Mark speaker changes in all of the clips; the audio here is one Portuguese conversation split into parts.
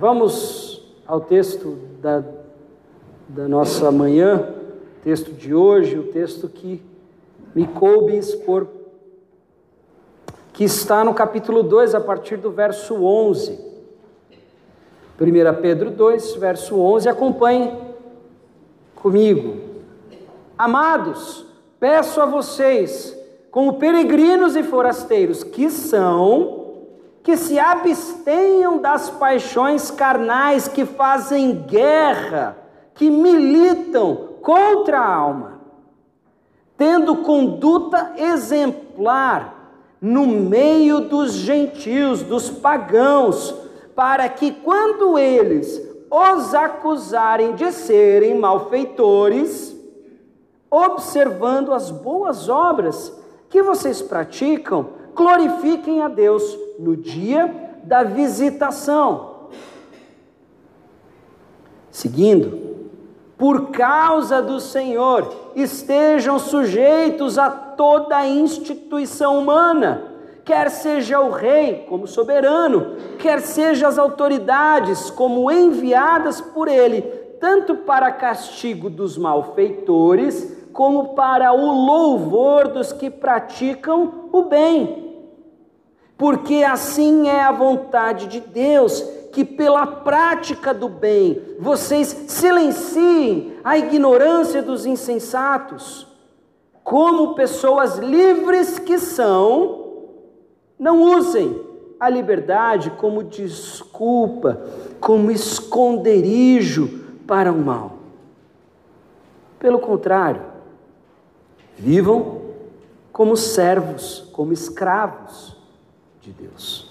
Speaker 1: Vamos ao texto da, da nossa manhã, texto de hoje, o texto que me coube expor, que está no capítulo 2, a partir do verso 11. 1 Pedro 2, verso 11, acompanhe comigo. Amados, peço a vocês, como peregrinos e forasteiros que são, que se abstenham das paixões carnais que fazem guerra, que militam contra a alma, tendo conduta exemplar no meio dos gentios, dos pagãos, para que quando eles os acusarem de serem malfeitores, observando as boas obras que vocês praticam, glorifiquem a Deus no dia da visitação. Seguindo, por causa do Senhor, estejam sujeitos a toda a instituição humana, quer seja o rei como soberano, quer seja as autoridades como enviadas por ele, tanto para castigo dos malfeitores, como para o louvor dos que praticam o bem porque assim é a vontade de Deus, que pela prática do bem vocês silenciem a ignorância dos insensatos, como pessoas livres que são, não usem a liberdade como desculpa, como esconderijo para o mal. Pelo contrário, vivam como servos, como escravos de Deus.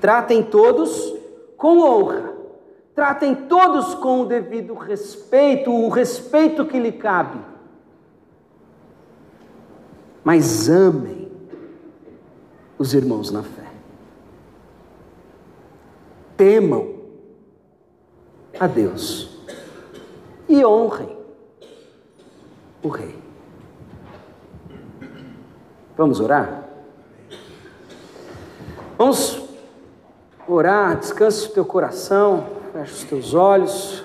Speaker 1: Tratem todos com honra, tratem todos com o devido respeito, o respeito que lhe cabe. Mas amem os irmãos na fé. Temam a Deus e honrem o Rei. Vamos orar? Vamos orar, descanse o teu coração, feche os teus olhos.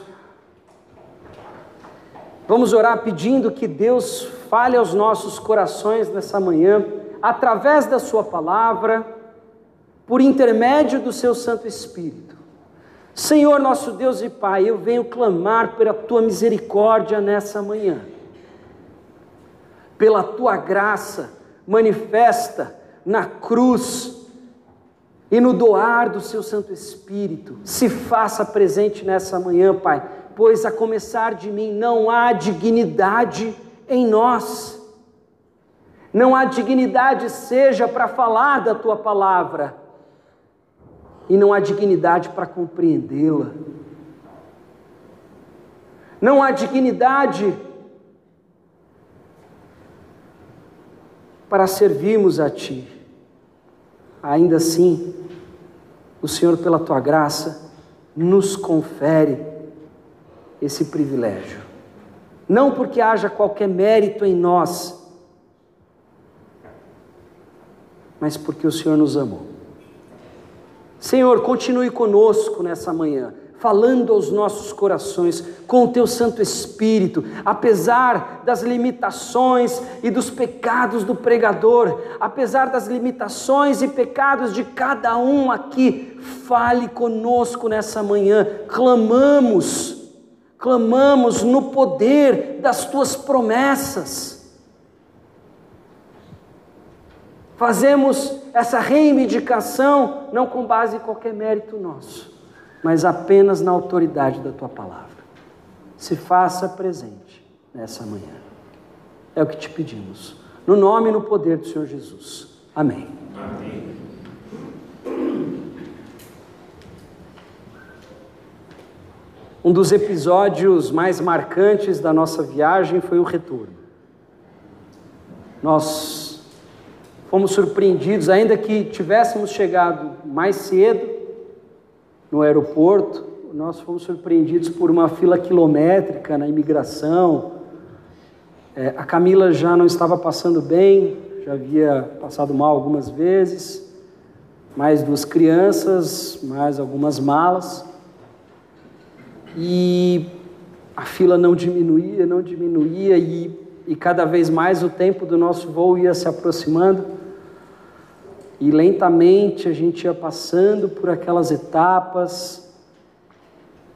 Speaker 1: Vamos orar pedindo que Deus fale aos nossos corações nessa manhã, através da Sua palavra, por intermédio do Seu Santo Espírito. Senhor, nosso Deus e Pai, eu venho clamar pela Tua misericórdia nessa manhã, pela Tua graça manifesta na cruz e no doar do seu Santo Espírito. Se faça presente nessa manhã, Pai, pois a começar de mim não há dignidade em nós. Não há dignidade seja para falar da tua palavra, e não há dignidade para compreendê-la. Não há dignidade para servirmos a Ti. Ainda assim, o Senhor, pela tua graça, nos confere esse privilégio. Não porque haja qualquer mérito em nós, mas porque o Senhor nos amou. Senhor, continue conosco nessa manhã falando aos nossos corações com o teu Santo Espírito, apesar das limitações e dos pecados do pregador, apesar das limitações e pecados de cada um aqui, fale conosco nessa manhã, clamamos, clamamos no poder das tuas promessas. Fazemos essa reivindicação não com base em qualquer mérito nosso, mas apenas na autoridade da tua palavra. Se faça presente nessa manhã. É o que te pedimos. No nome e no poder do Senhor Jesus. Amém. Amém. Um dos episódios mais marcantes da nossa viagem foi o retorno. Nós fomos surpreendidos, ainda que tivéssemos chegado mais cedo, no aeroporto, nós fomos surpreendidos por uma fila quilométrica na imigração. É, a Camila já não estava passando bem, já havia passado mal algumas vezes. mais duas crianças, mais algumas malas. E a fila não diminuía, não diminuía, e, e cada vez mais o tempo do nosso voo ia se aproximando. E lentamente a gente ia passando por aquelas etapas,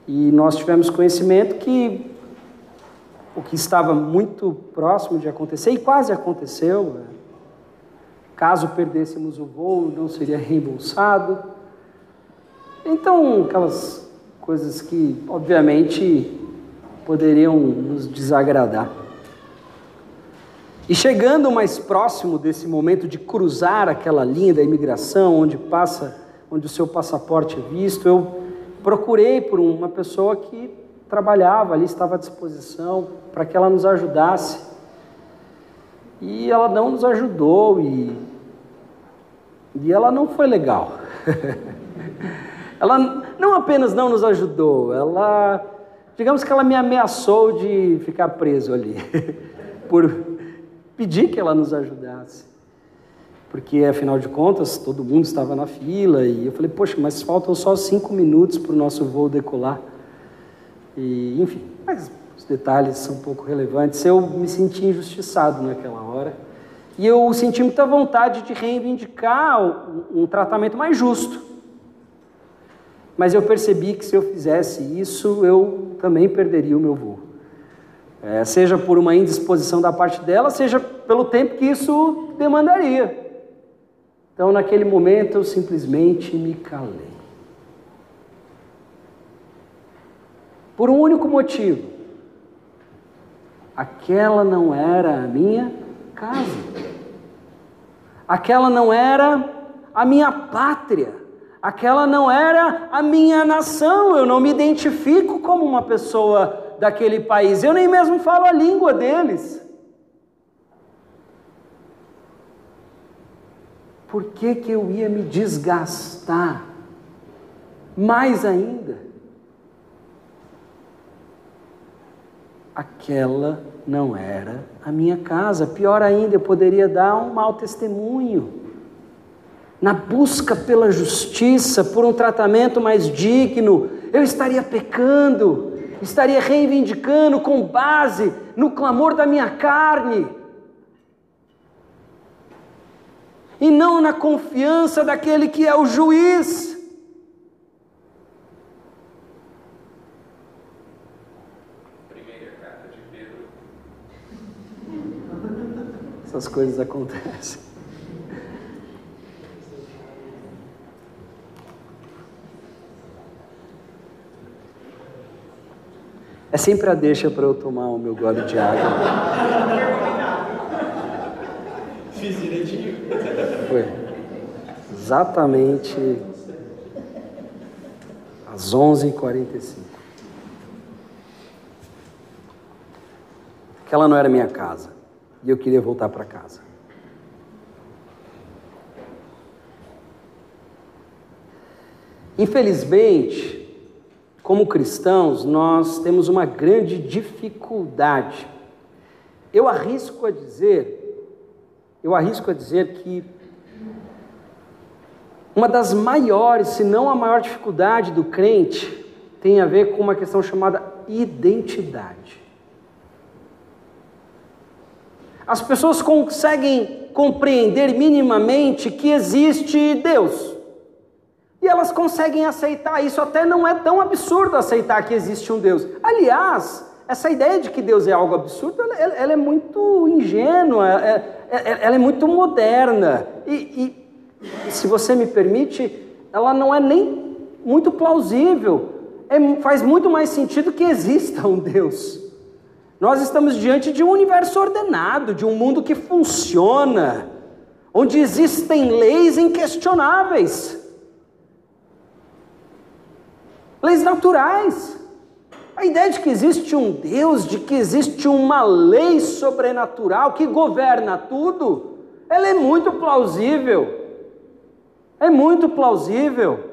Speaker 1: e nós tivemos conhecimento que o que estava muito próximo de acontecer, e quase aconteceu, caso perdêssemos o voo, não seria reembolsado. Então, aquelas coisas que, obviamente, poderiam nos desagradar. E chegando mais próximo desse momento de cruzar aquela linha da imigração, onde passa, onde o seu passaporte é visto, eu procurei por uma pessoa que trabalhava ali, estava à disposição para que ela nos ajudasse. E ela não nos ajudou e, e ela não foi legal. ela não apenas não nos ajudou, ela, digamos que ela me ameaçou de ficar preso ali, por pedir que ela nos ajudasse porque afinal de contas todo mundo estava na fila e eu falei, poxa, mas faltam só cinco minutos para o nosso voo decolar. E, enfim, mas os detalhes são pouco relevantes. Eu me senti injustiçado naquela hora e eu senti muita vontade de reivindicar um, um tratamento mais justo. Mas eu percebi que se eu fizesse isso, eu também perderia o meu voo. É, seja por uma indisposição da parte dela, seja pelo tempo que isso demandaria. Então, naquele momento, eu simplesmente me calei. Por um único motivo: aquela não era a minha casa, aquela não era a minha pátria, aquela não era a minha nação. Eu não me identifico como uma pessoa daquele país, eu nem mesmo falo a língua deles. por que, que eu ia me desgastar mais ainda? Aquela não era a minha casa. Pior ainda, eu poderia dar um mau testemunho. Na busca pela justiça, por um tratamento mais digno, eu estaria pecando, estaria reivindicando com base no clamor da minha carne e não na confiança daquele que é o juiz. Primeira carta de Pedro. Essas coisas acontecem. É sempre a deixa para eu tomar o meu gole de água. Fiz direitinho. Foi. Exatamente às 11h45. Aquela não era minha casa. E eu queria voltar para casa. Infelizmente, como cristãos, nós temos uma grande dificuldade. Eu arrisco a dizer eu arrisco a dizer que uma das maiores, se não a maior dificuldade do crente, tem a ver com uma questão chamada identidade. As pessoas conseguem compreender minimamente que existe Deus. E elas conseguem aceitar isso, até não é tão absurdo aceitar que existe um Deus. Aliás, essa ideia de que Deus é algo absurdo, ela, ela é muito ingênua, é, é, é, ela é muito moderna. E, e, se você me permite, ela não é nem muito plausível. É, faz muito mais sentido que exista um Deus. Nós estamos diante de um universo ordenado, de um mundo que funciona, onde existem leis inquestionáveis, leis naturais. A ideia de que existe um Deus, de que existe uma lei sobrenatural que governa tudo, ela é muito plausível. É muito plausível.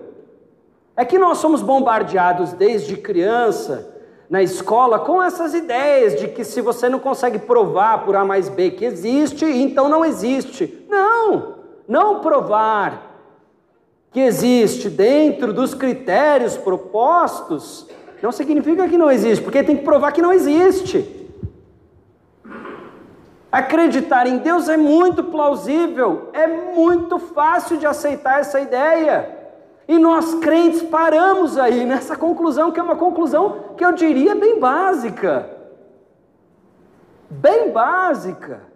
Speaker 1: É que nós somos bombardeados desde criança, na escola, com essas ideias de que se você não consegue provar por A mais B que existe, então não existe. Não, não provar que existe dentro dos critérios propostos, não significa que não existe, porque tem que provar que não existe. Acreditar em Deus é muito plausível, é muito fácil de aceitar essa ideia. E nós crentes paramos aí nessa conclusão, que é uma conclusão que eu diria bem básica. Bem básica.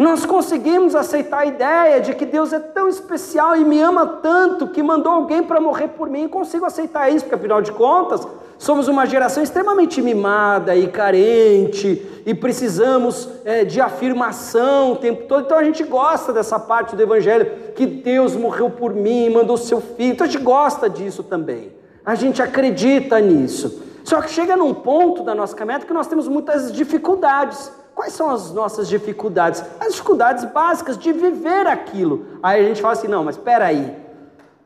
Speaker 1: Nós conseguimos aceitar a ideia de que Deus é tão especial e me ama tanto que mandou alguém para morrer por mim. Consigo aceitar isso, porque afinal de contas, somos uma geração extremamente mimada e carente e precisamos é, de afirmação o tempo todo. Então a gente gosta dessa parte do Evangelho, que Deus morreu por mim, mandou seu filho. Então a gente gosta disso também. A gente acredita nisso. Só que chega num ponto da nossa caminhada que nós temos muitas dificuldades. Quais são as nossas dificuldades? As dificuldades básicas de viver aquilo. Aí a gente fala assim: não, mas espera aí.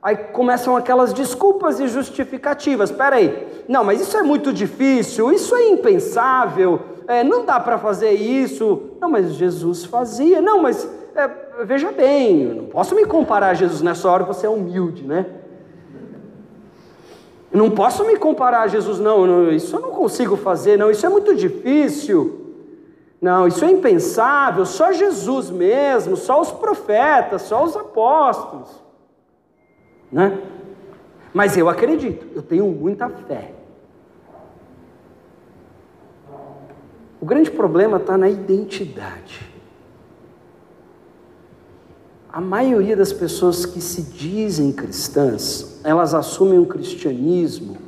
Speaker 1: Aí começam aquelas desculpas e justificativas. Espera aí. Não, mas isso é muito difícil, isso é impensável, é, não dá para fazer isso. Não, mas Jesus fazia. Não, mas é, veja bem, eu não posso me comparar a Jesus nessa hora, você é humilde, né? Eu não posso me comparar a Jesus, não, não, isso eu não consigo fazer, não, isso é muito difícil. Não, isso é impensável, só Jesus mesmo, só os profetas, só os apóstolos. Né? Mas eu acredito, eu tenho muita fé. O grande problema está na identidade. A maioria das pessoas que se dizem cristãs, elas assumem um cristianismo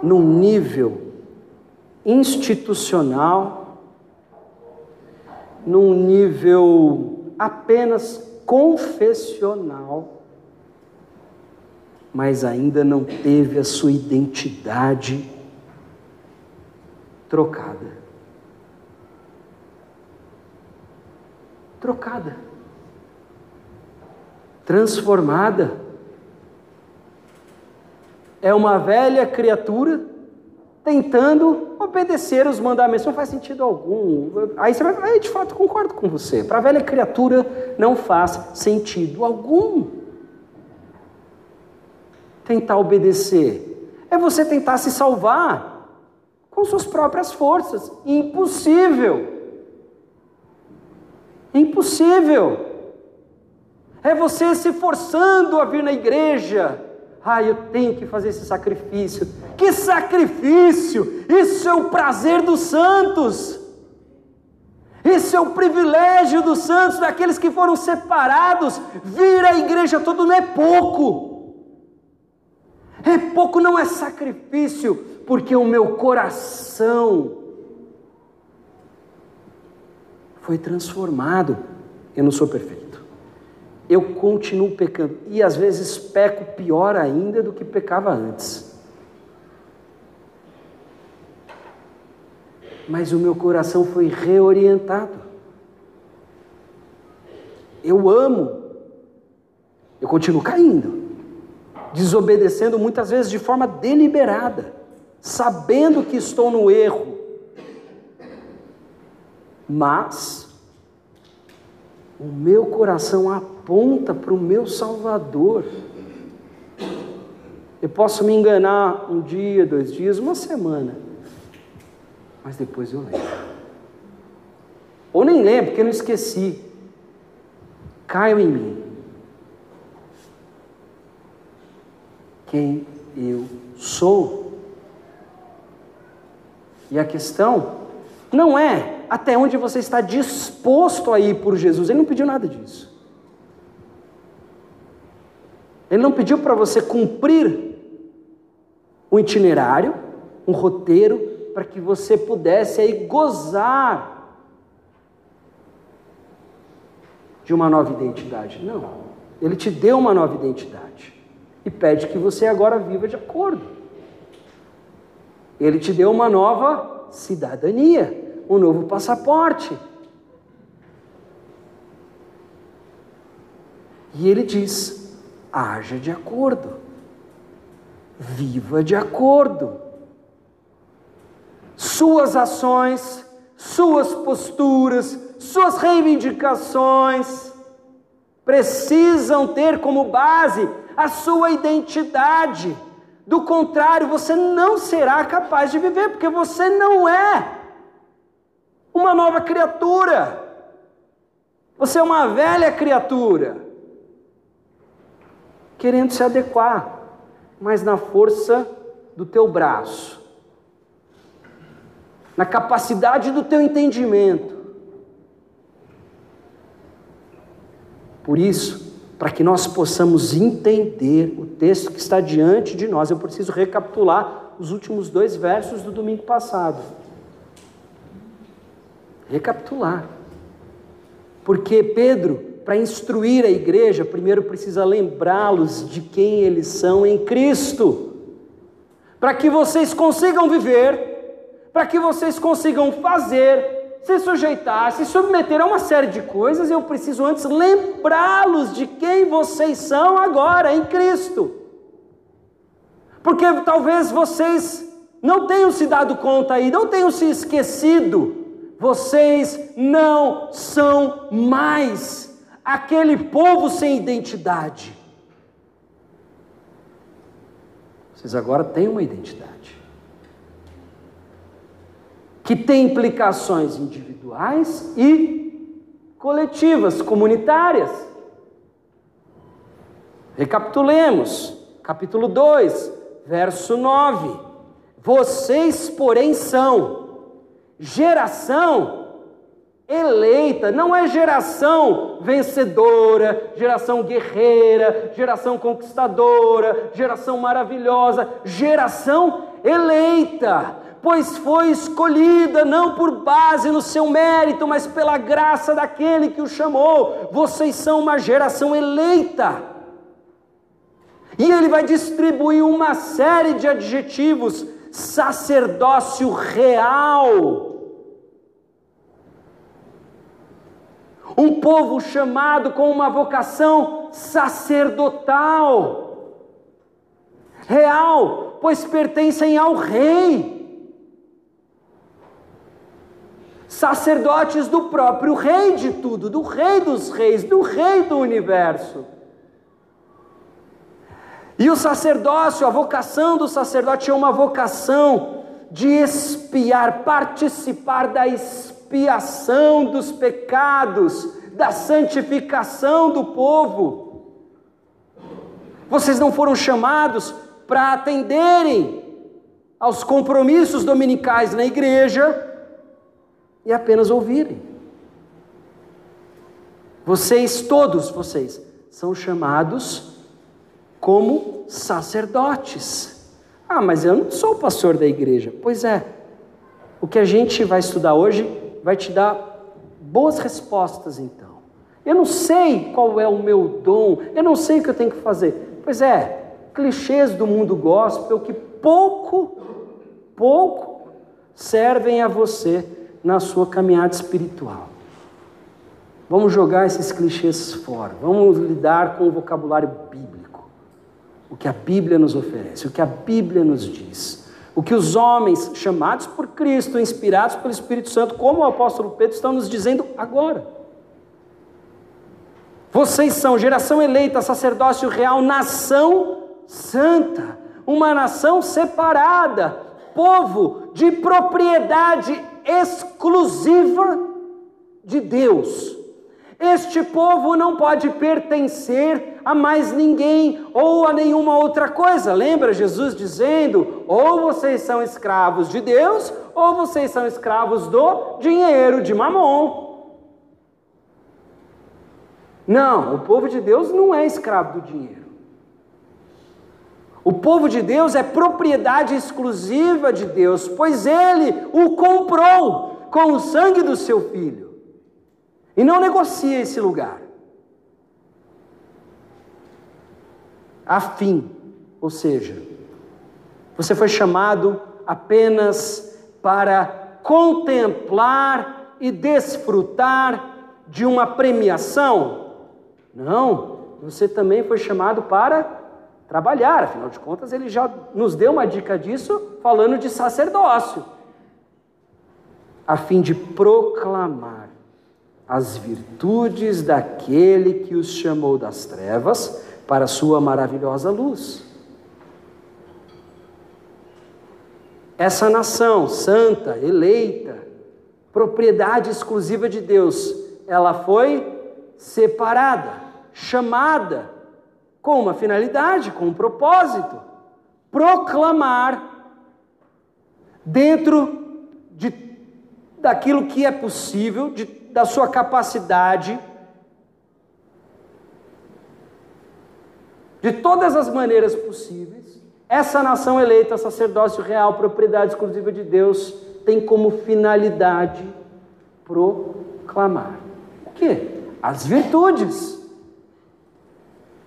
Speaker 1: num nível institucional, num nível apenas confessional, mas ainda não teve a sua identidade trocada. Trocada. Transformada. É uma velha criatura tentando obedecer os mandamentos. Não faz sentido algum. Aí você vai, de fato concordo com você. Para a velha criatura não faz sentido algum. Tentar obedecer é você tentar se salvar com suas próprias forças. Impossível. Impossível. É você se forçando a vir na igreja ah, eu tenho que fazer esse sacrifício. Que sacrifício! Isso é o prazer dos santos. Isso é o privilégio dos santos, daqueles que foram separados. Vir à igreja todo não é pouco. É pouco, não é sacrifício, porque o meu coração foi transformado. Eu não sou perfeito eu continuo pecando. E às vezes peco pior ainda do que pecava antes. Mas o meu coração foi reorientado. Eu amo. Eu continuo caindo, desobedecendo muitas vezes de forma deliberada, sabendo que estou no erro. Mas o meu coração aponta para o meu Salvador. Eu posso me enganar um dia, dois dias, uma semana, mas depois eu lembro. Ou nem lembro, porque eu não esqueci. Caio em mim. Quem eu sou. E a questão não é até onde você está disposto a ir por Jesus. Ele não pediu nada disso. Ele não pediu para você cumprir um itinerário, um roteiro, para que você pudesse aí gozar de uma nova identidade. Não. Ele te deu uma nova identidade e pede que você agora viva de acordo. Ele te deu uma nova cidadania um novo passaporte. E ele diz: haja de acordo, viva de acordo. Suas ações, suas posturas, suas reivindicações precisam ter como base a sua identidade. Do contrário, você não será capaz de viver, porque você não é uma nova criatura. Você é uma velha criatura, querendo se adequar, mas na força do teu braço, na capacidade do teu entendimento. Por isso, para que nós possamos entender o texto que está diante de nós, eu preciso recapitular os últimos dois versos do domingo passado. Recapitular. Porque Pedro, para instruir a igreja, primeiro precisa lembrá-los de quem eles são em Cristo. Para que vocês consigam viver, para que vocês consigam fazer, se sujeitar, se submeter a uma série de coisas, eu preciso antes lembrá-los de quem vocês são agora em Cristo. Porque talvez vocês não tenham se dado conta aí, não tenham se esquecido vocês não são mais aquele povo sem identidade. Vocês agora têm uma identidade. Que tem implicações individuais e coletivas, comunitárias. Recapitulemos, capítulo 2, verso 9. Vocês, porém, são geração eleita, não é geração vencedora, geração guerreira, geração conquistadora, geração maravilhosa, geração eleita, pois foi escolhida não por base no seu mérito, mas pela graça daquele que o chamou. Vocês são uma geração eleita. E ele vai distribuir uma série de adjetivos: sacerdócio real um povo chamado com uma vocação sacerdotal, real, pois pertencem ao Rei. Sacerdotes do próprio Rei de tudo, do Rei dos Reis, do Rei do universo. E o sacerdócio, a vocação do sacerdote é uma vocação de espiar, participar da expiação expiação dos pecados, da santificação do povo. Vocês não foram chamados para atenderem aos compromissos dominicais na igreja e apenas ouvirem. Vocês, todos vocês, são chamados como sacerdotes. Ah, mas eu não sou pastor da igreja. Pois é, o que a gente vai estudar hoje vai te dar boas respostas então. Eu não sei qual é o meu dom, eu não sei o que eu tenho que fazer. Pois é, clichês do mundo gospel que pouco, pouco servem a você na sua caminhada espiritual. Vamos jogar esses clichês fora, vamos lidar com o vocabulário bíblico, o que a Bíblia nos oferece, o que a Bíblia nos diz. O que os homens chamados por Cristo, inspirados pelo Espírito Santo, como o apóstolo Pedro, estão nos dizendo agora. Vocês são geração eleita, sacerdócio real, nação santa, uma nação separada, povo de propriedade exclusiva de Deus. Este povo não pode pertencer a mais ninguém ou a nenhuma outra coisa. Lembra Jesus dizendo: ou vocês são escravos de Deus, ou vocês são escravos do dinheiro, de mamon. Não, o povo de Deus não é escravo do dinheiro. O povo de Deus é propriedade exclusiva de Deus, pois ele o comprou com o sangue do seu filho. E não negocia esse lugar. Afim, ou seja, você foi chamado apenas para contemplar e desfrutar de uma premiação? Não, você também foi chamado para trabalhar, afinal de contas, ele já nos deu uma dica disso falando de sacerdócio, a fim de proclamar as virtudes daquele que os chamou das trevas para a sua maravilhosa luz. Essa nação santa, eleita, propriedade exclusiva de Deus, ela foi separada, chamada com uma finalidade, com um propósito: proclamar dentro de, daquilo que é possível, de, da sua capacidade, de todas as maneiras possíveis, essa nação eleita, sacerdócio real, propriedade exclusiva de Deus, tem como finalidade proclamar. O quê? As virtudes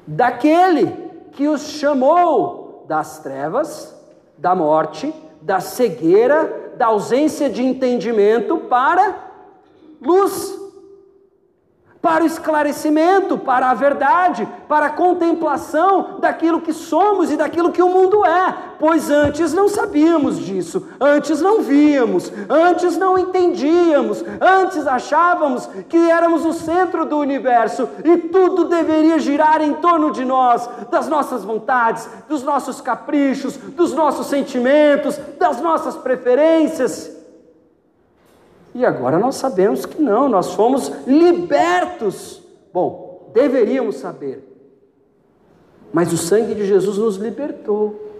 Speaker 1: daquele que os chamou das trevas, da morte, da cegueira, da ausência de entendimento para luz para o esclarecimento, para a verdade, para a contemplação daquilo que somos e daquilo que o mundo é, pois antes não sabíamos disso, antes não víamos, antes não entendíamos, antes achávamos que éramos o centro do universo e tudo deveria girar em torno de nós, das nossas vontades, dos nossos caprichos, dos nossos sentimentos, das nossas preferências. E agora nós sabemos que não, nós fomos libertos. Bom, deveríamos saber. Mas o sangue de Jesus nos libertou.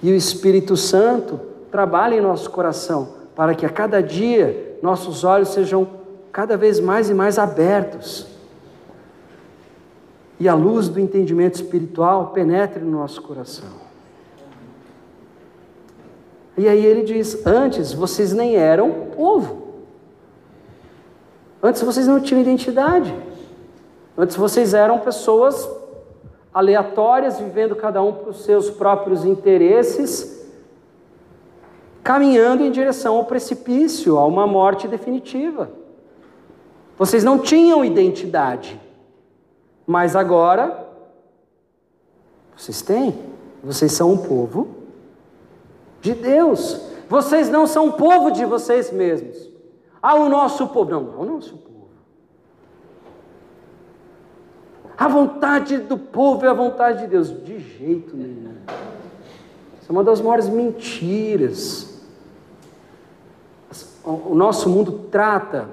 Speaker 1: E o Espírito Santo trabalha em nosso coração para que a cada dia nossos olhos sejam cada vez mais e mais abertos. E a luz do entendimento espiritual penetre no nosso coração. E aí ele diz: Antes vocês nem eram povo. Antes vocês não tinham identidade. Antes vocês eram pessoas aleatórias, vivendo cada um para os seus próprios interesses, caminhando em direção ao precipício, a uma morte definitiva. Vocês não tinham identidade, mas agora vocês têm. Vocês são um povo de Deus. Vocês não são povo de vocês mesmos. Ah, o nosso povo. Não, não é o nosso povo. A vontade do povo é a vontade de Deus. De jeito nenhum. Isso é uma das maiores mentiras. O nosso mundo trata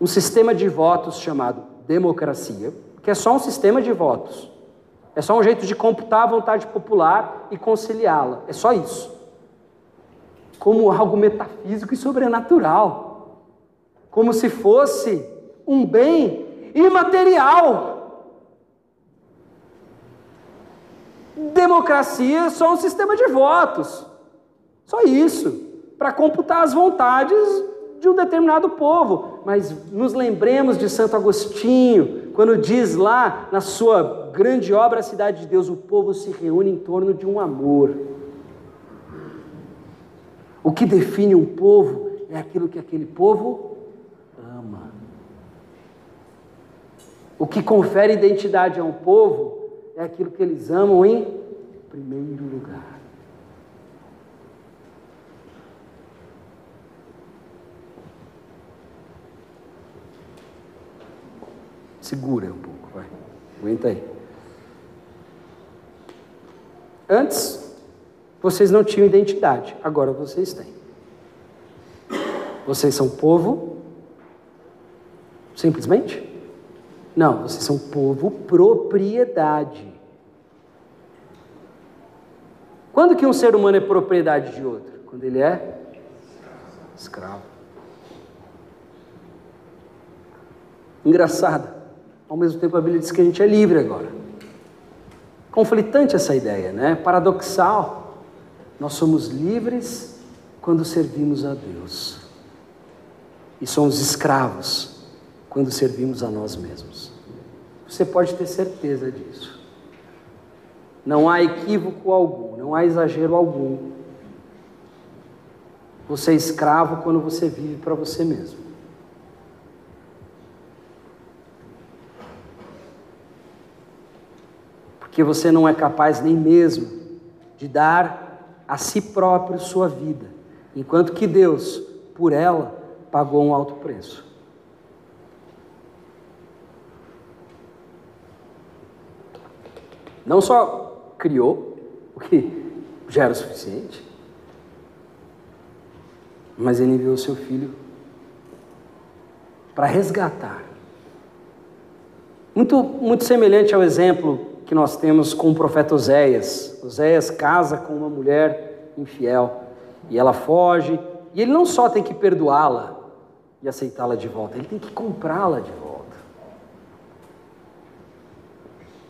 Speaker 1: um sistema de votos chamado democracia, que é só um sistema de votos. É só um jeito de computar a vontade popular e conciliá-la. É só isso. Como algo metafísico e sobrenatural. Como se fosse um bem imaterial. Democracia é só um sistema de votos. Só isso. Para computar as vontades de um determinado povo. Mas nos lembremos de Santo Agostinho, quando diz lá na sua grande obra, a cidade de Deus, o povo se reúne em torno de um amor. O que define um povo é aquilo que aquele povo ama. O que confere identidade a um povo é aquilo que eles amam em primeiro lugar. Segura um pouco, vai. Aguenta aí. Antes, vocês não tinham identidade, agora vocês têm. Vocês são povo, simplesmente? Não, vocês são povo propriedade. Quando que um ser humano é propriedade de outro? Quando ele é escravo. Engraçado. Ao mesmo tempo a Bíblia diz que a gente é livre agora. Conflitante essa ideia, né? Paradoxal. Nós somos livres quando servimos a Deus. E somos escravos quando servimos a nós mesmos. Você pode ter certeza disso. Não há equívoco algum, não há exagero algum. Você é escravo quando você vive para você mesmo. Porque você não é capaz nem mesmo de dar a si próprio sua vida, enquanto que Deus, por ela, pagou um alto preço. Não só criou, o que já era o suficiente, mas ele enviou seu filho para resgatar. Muito, muito semelhante ao exemplo que nós temos com o profeta Oséias. Oséias casa com uma mulher infiel e ela foge, e ele não só tem que perdoá-la e aceitá-la de volta, ele tem que comprá-la de volta.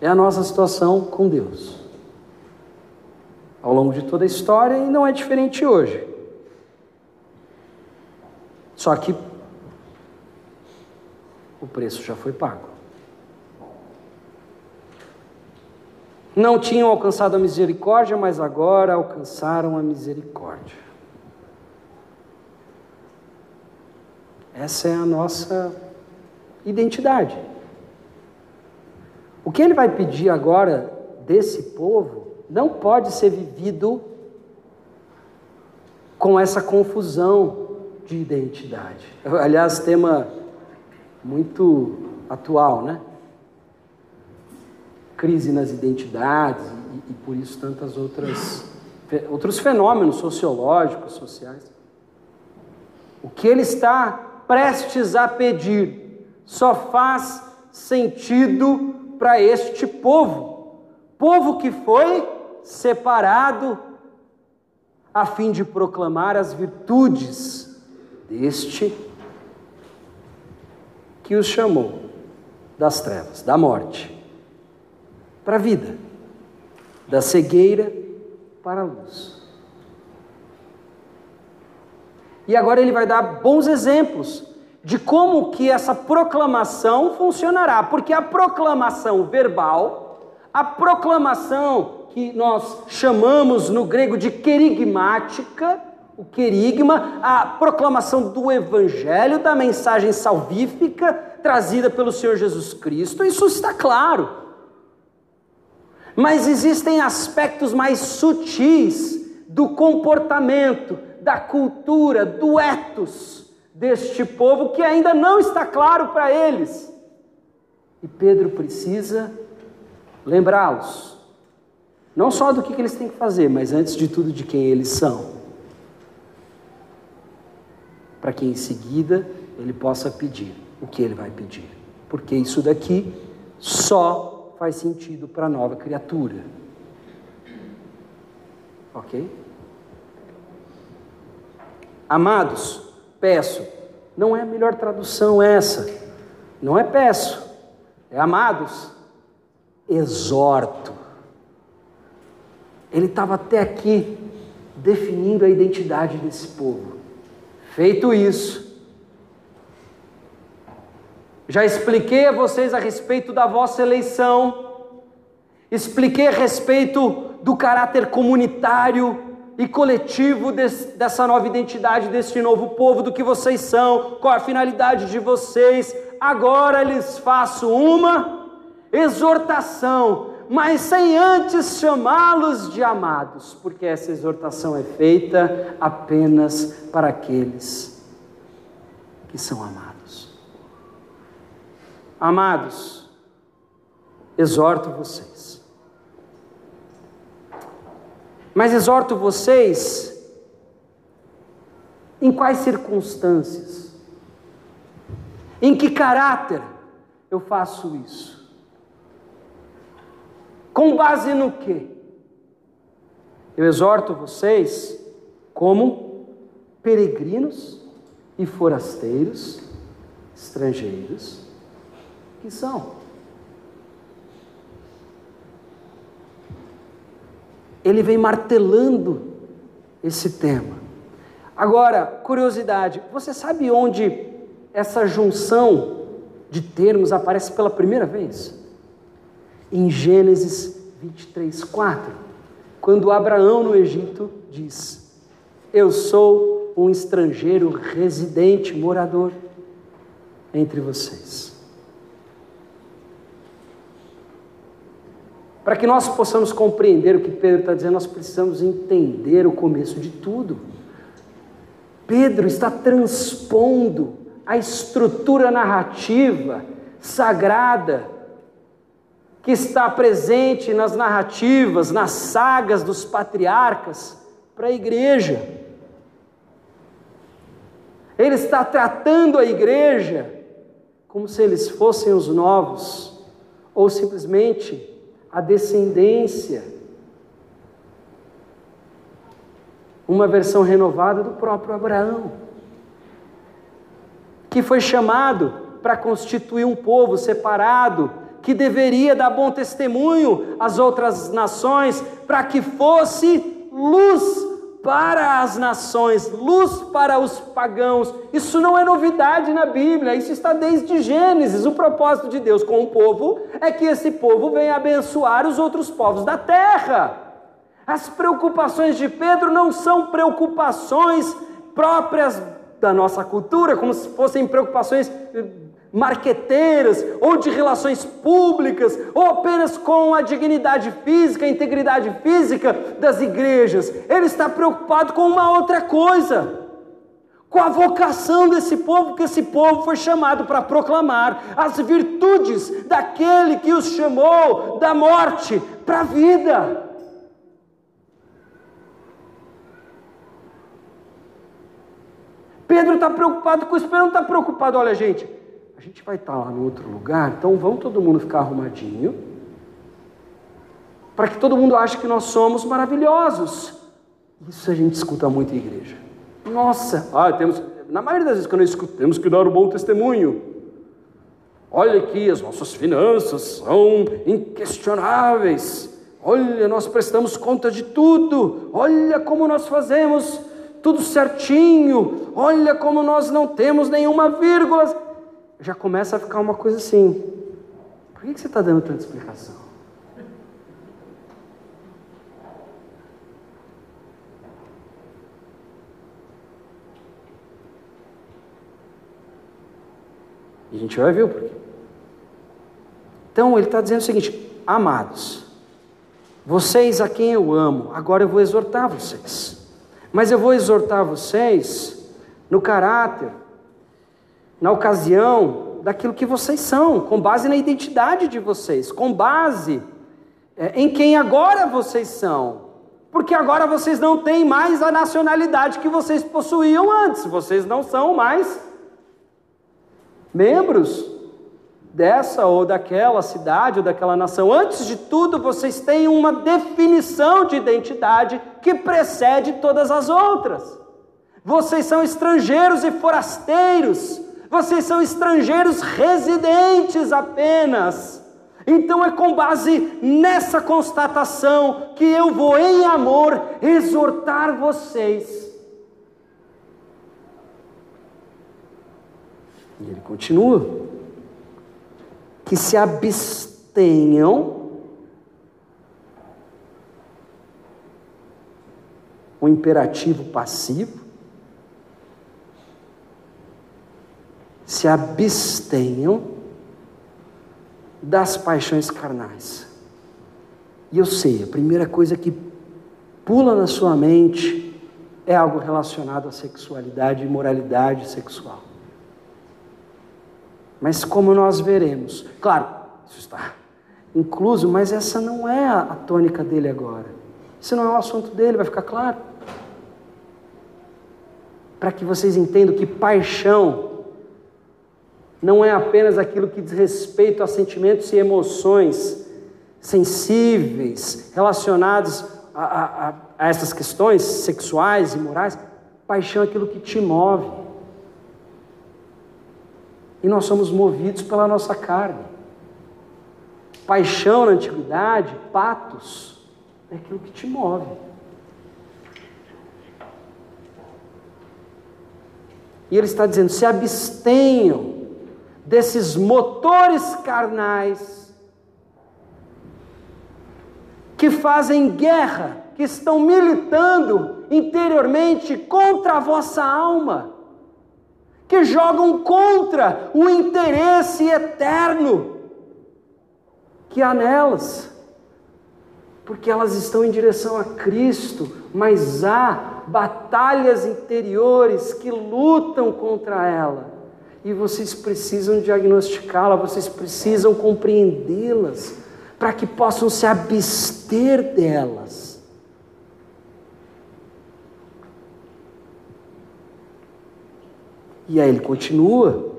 Speaker 1: É a nossa situação com Deus. Ao longo de toda a história e não é diferente hoje. Só que o preço já foi pago. Não tinham alcançado a misericórdia, mas agora alcançaram a misericórdia. Essa é a nossa identidade. O que ele vai pedir agora desse povo não pode ser vivido com essa confusão de identidade. Aliás, tema muito atual, né? Crise nas identidades e, e por isso tantas outras outros fenômenos sociológicos, sociais. O que ele está prestes a pedir só faz sentido para este povo, povo que foi separado a fim de proclamar as virtudes deste que os chamou das trevas, da morte, para a vida, da cegueira para a luz. E agora ele vai dar bons exemplos de como que essa proclamação funcionará, porque a proclamação verbal, a proclamação que nós chamamos no grego de querigmática, o querigma, a proclamação do evangelho, da mensagem salvífica trazida pelo Senhor Jesus Cristo, isso está claro. Mas existem aspectos mais sutis do comportamento, da cultura, do ethos deste povo que ainda não está claro para eles. E Pedro precisa lembrá-los, não só do que eles têm que fazer, mas antes de tudo de quem eles são para que em seguida ele possa pedir o que ele vai pedir. Porque isso daqui só faz sentido para a nova criatura. Ok? Amados, peço. Não é a melhor tradução essa. Não é peço. É amados. Exorto. Ele estava até aqui definindo a identidade desse povo. Feito isso, já expliquei a vocês a respeito da vossa eleição, expliquei a respeito do caráter comunitário e coletivo desse, dessa nova identidade, deste novo povo, do que vocês são, qual a finalidade de vocês. Agora lhes faço uma exortação mas sem antes chamá-los de amados, porque essa exortação é feita apenas para aqueles que são amados. Amados, exorto vocês. Mas exorto vocês em quais circunstâncias? Em que caráter eu faço isso? Com base no quê? Eu exorto vocês como peregrinos e forasteiros, estrangeiros, que são. Ele vem martelando esse tema. Agora, curiosidade, você sabe onde essa junção de termos aparece pela primeira vez? em Gênesis 23, 4, quando Abraão no Egito diz: Eu sou um estrangeiro residente, morador entre vocês. Para que nós possamos compreender o que Pedro está dizendo, nós precisamos entender o começo de tudo. Pedro está transpondo a estrutura narrativa sagrada que está presente nas narrativas, nas sagas dos patriarcas para a igreja. Ele está tratando a igreja como se eles fossem os novos, ou simplesmente a descendência. Uma versão renovada do próprio Abraão, que foi chamado para constituir um povo separado, que deveria dar bom testemunho às outras nações, para que fosse luz para as nações, luz para os pagãos. Isso não é novidade na Bíblia, isso está desde Gênesis. O propósito de Deus com o povo é que esse povo venha abençoar os outros povos da terra. As preocupações de Pedro não são preocupações próprias da nossa cultura, como se fossem preocupações marqueteiras ou de relações públicas ou apenas com a dignidade física, a integridade física das igrejas. Ele está preocupado com uma outra coisa. Com a vocação desse povo, que esse povo foi chamado para proclamar as virtudes daquele que os chamou da morte para a vida. Pedro está preocupado com isso, Pedro não está preocupado, olha gente, gente vai estar lá no outro lugar, então vamos todo mundo ficar arrumadinho, para que todo mundo ache que nós somos maravilhosos. Isso a gente escuta muito em igreja. Nossa, ah, temos, na maioria das vezes quando eu escuto, temos que dar um bom testemunho. Olha aqui, as nossas finanças são inquestionáveis. Olha, nós prestamos conta de tudo. Olha como nós fazemos tudo certinho. Olha como nós não temos nenhuma vírgula já começa a ficar uma coisa assim: por que você está dando tanta explicação? E a gente vai ver o porquê. Então ele está dizendo o seguinte: amados, vocês a quem eu amo, agora eu vou exortar vocês. Mas eu vou exortar vocês no caráter na ocasião daquilo que vocês são, com base na identidade de vocês, com base é, em quem agora vocês são. Porque agora vocês não têm mais a nacionalidade que vocês possuíam antes, vocês não são mais membros dessa ou daquela cidade ou daquela nação. Antes de tudo, vocês têm uma definição de identidade que precede todas as outras. Vocês são estrangeiros e forasteiros vocês são estrangeiros residentes apenas. Então é com base nessa constatação que eu vou, em amor, exortar vocês. E ele continua: que se abstenham o imperativo passivo se abstenham das paixões carnais. E eu sei, a primeira coisa que pula na sua mente é algo relacionado à sexualidade e moralidade sexual. Mas como nós veremos, claro, isso está incluso, mas essa não é a tônica dele agora. Isso não é o assunto dele, vai ficar claro. Para que vocês entendam que paixão não é apenas aquilo que diz respeito a sentimentos e emoções sensíveis relacionados a, a, a essas questões sexuais e morais. Paixão é aquilo que te move. E nós somos movidos pela nossa carne. Paixão na antiguidade, patos, é aquilo que te move. E ele está dizendo: se abstenham desses motores carnais que fazem guerra, que estão militando interiormente contra a vossa alma, que jogam contra o interesse eterno que há nelas, porque elas estão em direção a Cristo, mas há batalhas interiores que lutam contra ela. E vocês precisam diagnosticá-la, vocês precisam compreendê-las, para que possam se abster delas. E aí ele continua: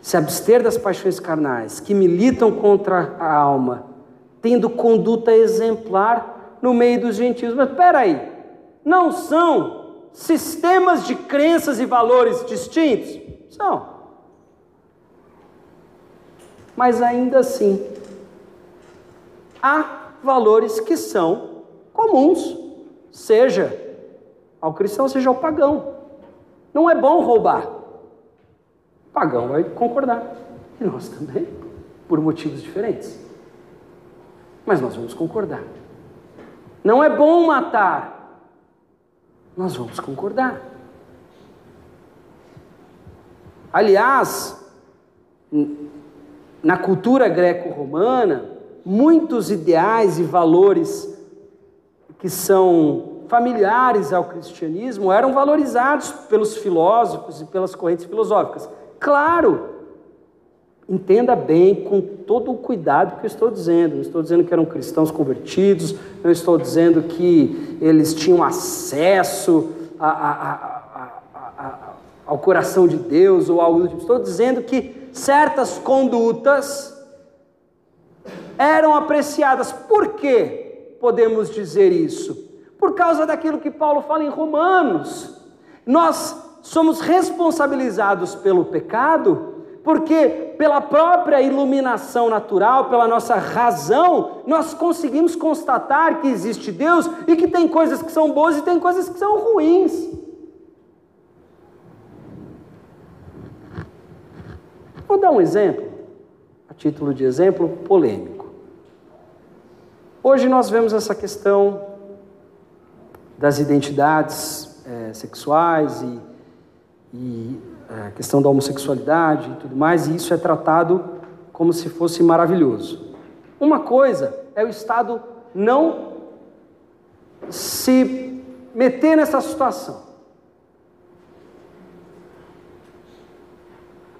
Speaker 1: se abster das paixões carnais que militam contra a alma, tendo conduta exemplar no meio dos gentios. Mas espera aí, não são sistemas de crenças e valores distintos? São. Mas ainda assim, há valores que são comuns, seja ao cristão, seja ao pagão. Não é bom roubar. O pagão vai concordar. E nós também, por motivos diferentes. Mas nós vamos concordar. Não é bom matar. Nós vamos concordar. Aliás, na cultura greco-romana, muitos ideais e valores que são familiares ao cristianismo eram valorizados pelos filósofos e pelas correntes filosóficas. Claro, entenda bem, com todo o cuidado que eu estou dizendo. Não estou dizendo que eram cristãos convertidos, não estou dizendo que eles tinham acesso a, a, a, ao coração de Deus ou algo do tipo. Estou dizendo que certas condutas eram apreciadas. Por que podemos dizer isso? Por causa daquilo que Paulo fala em Romanos. Nós somos responsabilizados pelo pecado porque pela própria iluminação natural, pela nossa razão, nós conseguimos constatar que existe Deus e que tem coisas que são boas e tem coisas que são ruins. Vou dar um exemplo, a título de exemplo polêmico. Hoje nós vemos essa questão das identidades é, sexuais e, e a questão da homossexualidade e tudo mais, e isso é tratado como se fosse maravilhoso. Uma coisa é o Estado não se meter nessa situação.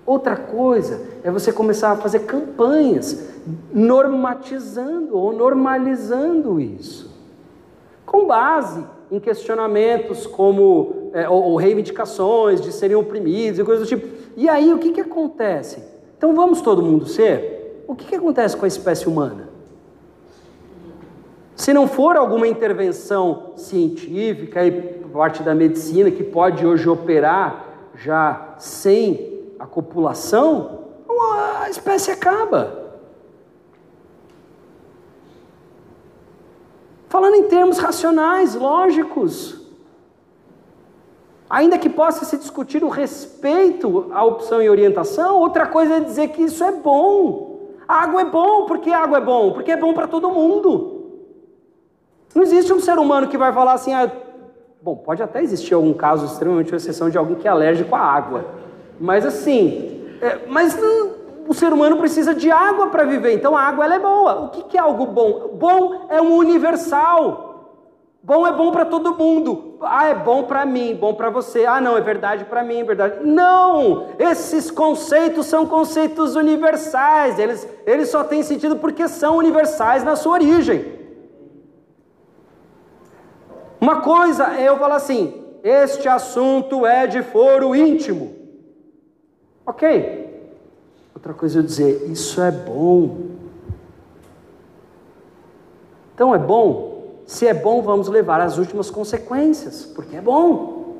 Speaker 1: Outra coisa é você começar a fazer campanhas normatizando ou normalizando isso, com base em questionamentos como é, ou, ou, reivindicações de serem oprimidos e coisas do tipo. E aí o que, que acontece? Então vamos todo mundo ser? O que, que acontece com a espécie humana? Se não for alguma intervenção científica e parte da medicina que pode hoje operar já sem a copulação, a espécie acaba. Falando em termos racionais, lógicos. Ainda que possa se discutir o respeito à opção e orientação, outra coisa é dizer que isso é bom. A água é bom, por que água é bom? Porque é bom para todo mundo. Não existe um ser humano que vai falar assim, ah, bom, pode até existir algum caso extremamente exceção de alguém que é alérgico à água, mas assim, é, mas o ser humano precisa de água para viver, então a água ela é boa. O que, que é algo bom? Bom é um universal. Bom é bom para todo mundo. Ah, é bom para mim, bom para você. Ah, não, é verdade para mim, é verdade. Não! Esses conceitos são conceitos universais. Eles, eles só têm sentido porque são universais na sua origem. Uma coisa é eu falar assim: este assunto é de foro íntimo. Ok, Outra coisa é eu dizer, isso é bom. Então é bom? Se é bom, vamos levar as últimas consequências, porque é bom.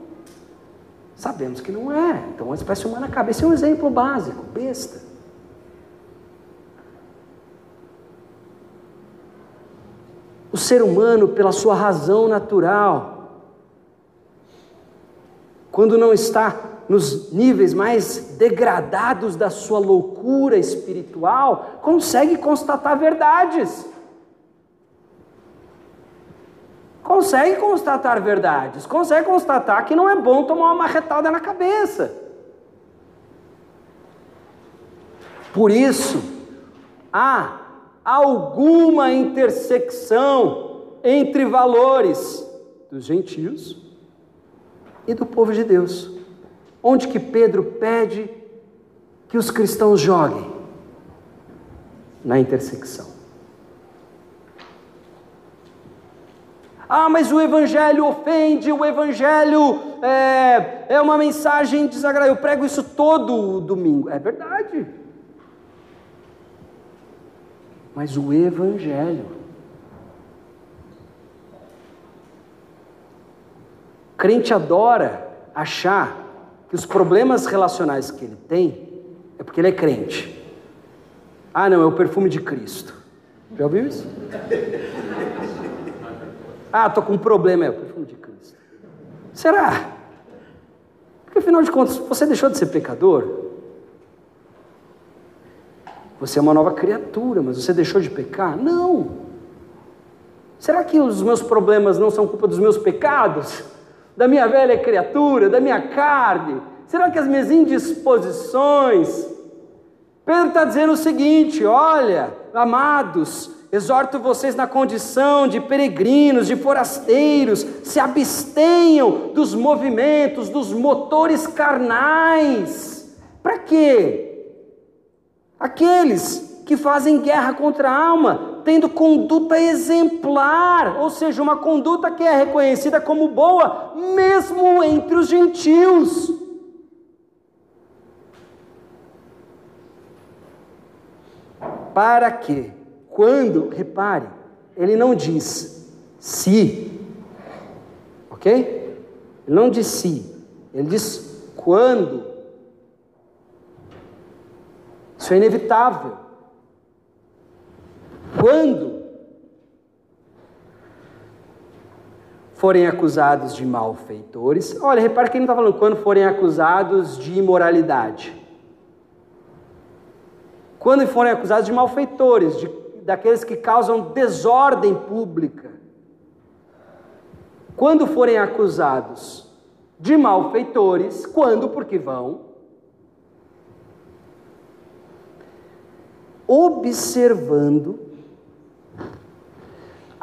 Speaker 1: Sabemos que não é. Então a espécie humana acaba. Esse é um exemplo básico, besta. O ser humano, pela sua razão natural, quando não está nos níveis mais degradados da sua loucura espiritual, consegue constatar verdades. Consegue constatar verdades, consegue constatar que não é bom tomar uma marretada na cabeça. Por isso, há alguma intersecção entre valores dos gentios e do povo de Deus. Onde que Pedro pede que os cristãos joguem? Na intersecção. Ah, mas o Evangelho ofende, o Evangelho é, é uma mensagem desagradável. Eu prego isso todo domingo. É verdade. Mas o Evangelho. crente adora achar que os problemas relacionais que ele tem é porque ele é crente. Ah, não, é o perfume de Cristo. Já ouviu isso? Ah, estou com um problema, é o perfume de Cristo. Será? Porque afinal de contas, você deixou de ser pecador? Você é uma nova criatura, mas você deixou de pecar? Não. Será que os meus problemas não são culpa dos meus pecados? Da minha velha criatura, da minha carne? Será que as minhas indisposições? Pedro está dizendo o seguinte: olha, amados, Exorto vocês na condição de peregrinos, de forasteiros, se abstenham dos movimentos, dos motores carnais. Para quê? Aqueles que fazem guerra contra a alma, tendo conduta exemplar, ou seja, uma conduta que é reconhecida como boa, mesmo entre os gentios. Para quê? Quando, repare, ele não diz se, ok? Ele não diz se, ele diz quando. Isso é inevitável. Quando forem acusados de malfeitores, olha, repare que ele não está falando quando forem acusados de imoralidade. Quando forem acusados de malfeitores, de daqueles que causam desordem pública. Quando forem acusados de malfeitores, quando, porque vão, observando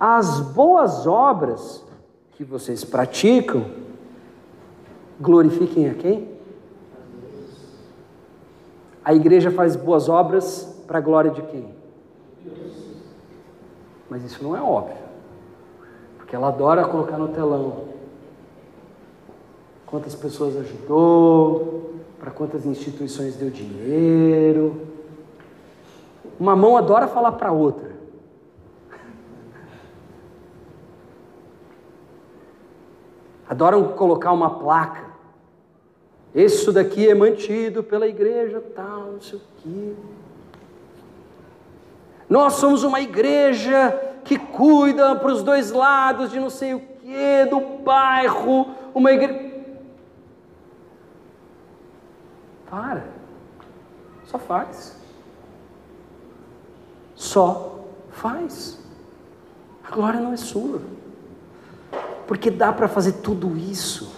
Speaker 1: as boas obras que vocês praticam, glorifiquem a quem? A igreja faz boas obras para a glória de quem? Mas isso não é óbvio. Porque ela adora colocar no telão quantas pessoas ajudou, para quantas instituições deu dinheiro. Uma mão adora falar para outra. Adoram colocar uma placa. Isso daqui é mantido pela igreja, tal, não sei o quê. Nós somos uma igreja que cuida para os dois lados de não sei o que, do bairro, uma igreja. Para. Só faz. Só faz. A glória não é sua. Porque dá para fazer tudo isso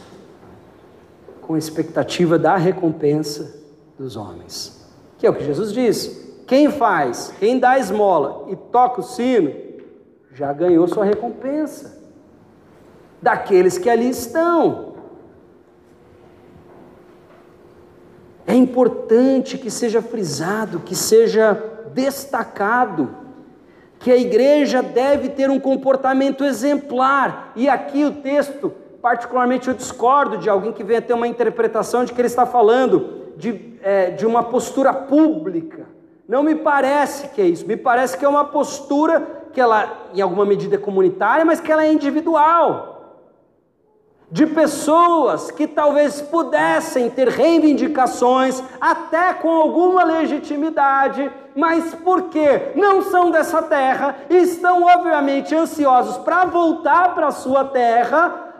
Speaker 1: com a expectativa da recompensa dos homens. Que é o que Jesus diz. Quem faz, quem dá esmola e toca o sino, já ganhou sua recompensa. Daqueles que ali estão. É importante que seja frisado, que seja destacado, que a igreja deve ter um comportamento exemplar. E aqui o texto, particularmente eu discordo de alguém que venha ter uma interpretação de que ele está falando de, é, de uma postura pública. Não me parece que é isso, me parece que é uma postura que ela, em alguma medida, é comunitária, mas que ela é individual. De pessoas que talvez pudessem ter reivindicações, até com alguma legitimidade, mas porque não são dessa terra e estão, obviamente, ansiosos para voltar para a sua terra,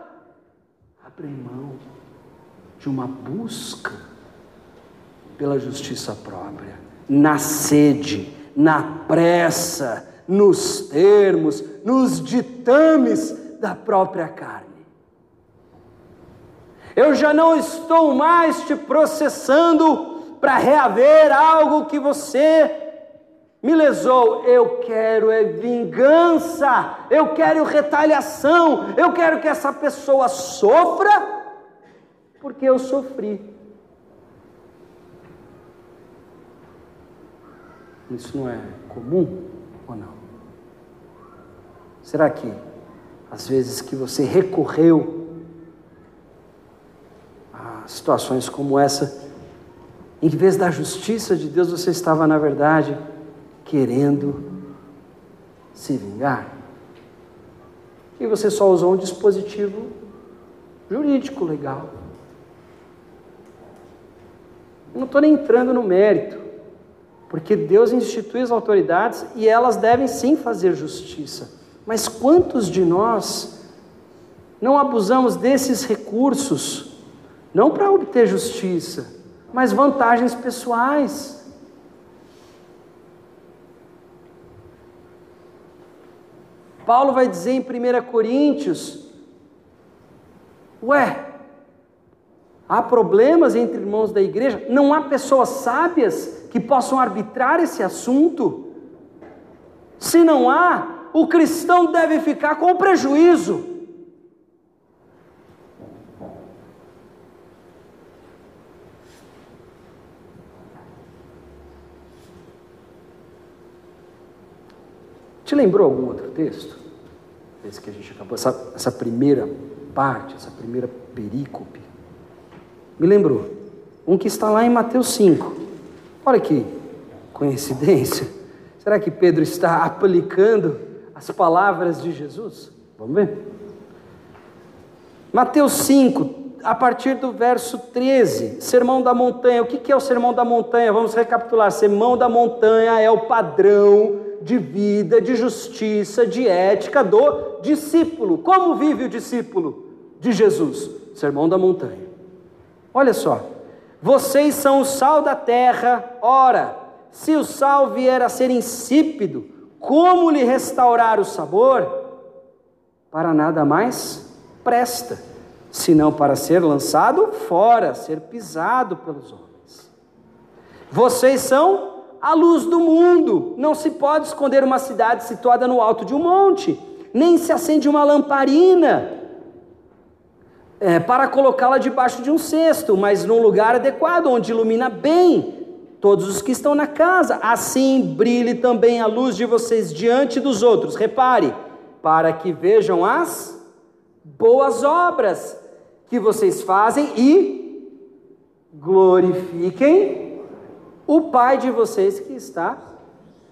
Speaker 1: abrem mão de uma busca pela justiça própria na sede, na pressa, nos termos, nos ditames da própria carne. Eu já não estou mais te processando para reaver algo que você me lesou, eu quero é vingança, eu quero retaliação, eu quero que essa pessoa sofra, porque eu sofri. Isso não é comum ou não? Será que às vezes que você recorreu a situações como essa, em vez da justiça de Deus, você estava, na verdade, querendo se vingar. E você só usou um dispositivo jurídico legal. Eu não estou nem entrando no mérito, porque Deus institui as autoridades e elas devem sim fazer justiça. Mas quantos de nós não abusamos desses recursos, não para obter justiça, mas vantagens pessoais? Paulo vai dizer em 1 Coríntios: Ué, há problemas entre irmãos da igreja? Não há pessoas sábias que possam arbitrar esse assunto? Se não há, o cristão deve ficar com prejuízo. Te lembrou algum outro texto? Esse que a gente acabou, essa, essa primeira parte, essa primeira perícope. Me lembrou. Um que está lá em Mateus 5. Olha que coincidência. Será que Pedro está aplicando as palavras de Jesus? Vamos ver. Mateus 5, a partir do verso 13, Sermão da Montanha. O que é o Sermão da Montanha? Vamos recapitular. Sermão da Montanha é o padrão de vida, de justiça, de ética do discípulo. Como vive o discípulo de Jesus? Sermão da montanha. Olha só. Vocês são o sal da terra. Ora, se o sal vier a ser insípido, como lhe restaurar o sabor? Para nada mais presta, senão para ser lançado fora, ser pisado pelos homens. Vocês são a luz do mundo. Não se pode esconder uma cidade situada no alto de um monte, nem se acende uma lamparina é, para colocá-la debaixo de um cesto, mas num lugar adequado, onde ilumina bem todos os que estão na casa. Assim brilhe também a luz de vocês diante dos outros. Repare, para que vejam as boas obras que vocês fazem e glorifiquem o Pai de vocês que está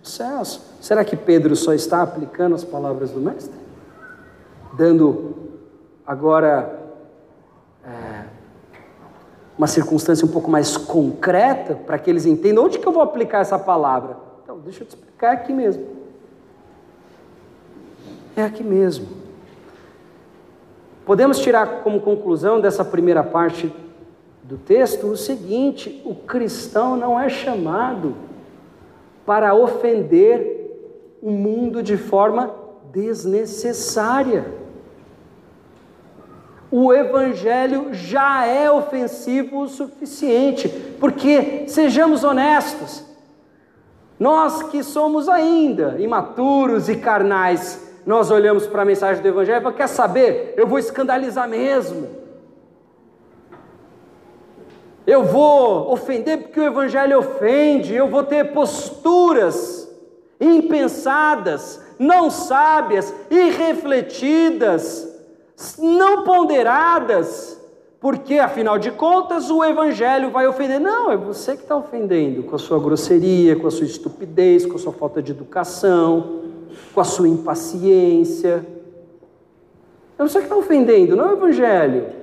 Speaker 1: nos céus. Será que Pedro só está aplicando as palavras do Mestre? Dando agora é, uma circunstância um pouco mais concreta para que eles entendam onde que eu vou aplicar essa palavra. Então, deixa eu te explicar é aqui mesmo. É aqui mesmo. Podemos tirar como conclusão dessa primeira parte do texto o seguinte: o cristão não é chamado para ofender o mundo de forma desnecessária. O evangelho já é ofensivo o suficiente, porque, sejamos honestos, nós que somos ainda imaturos e carnais, nós olhamos para a mensagem do evangelho e falamos: quer saber? Eu vou escandalizar mesmo. Eu vou ofender porque o Evangelho ofende, eu vou ter posturas impensadas, não sábias, irrefletidas, não ponderadas, porque afinal de contas o Evangelho vai ofender. Não, é você que está ofendendo com a sua grosseria, com a sua estupidez, com a sua falta de educação, com a sua impaciência. É você que está ofendendo, não é o Evangelho.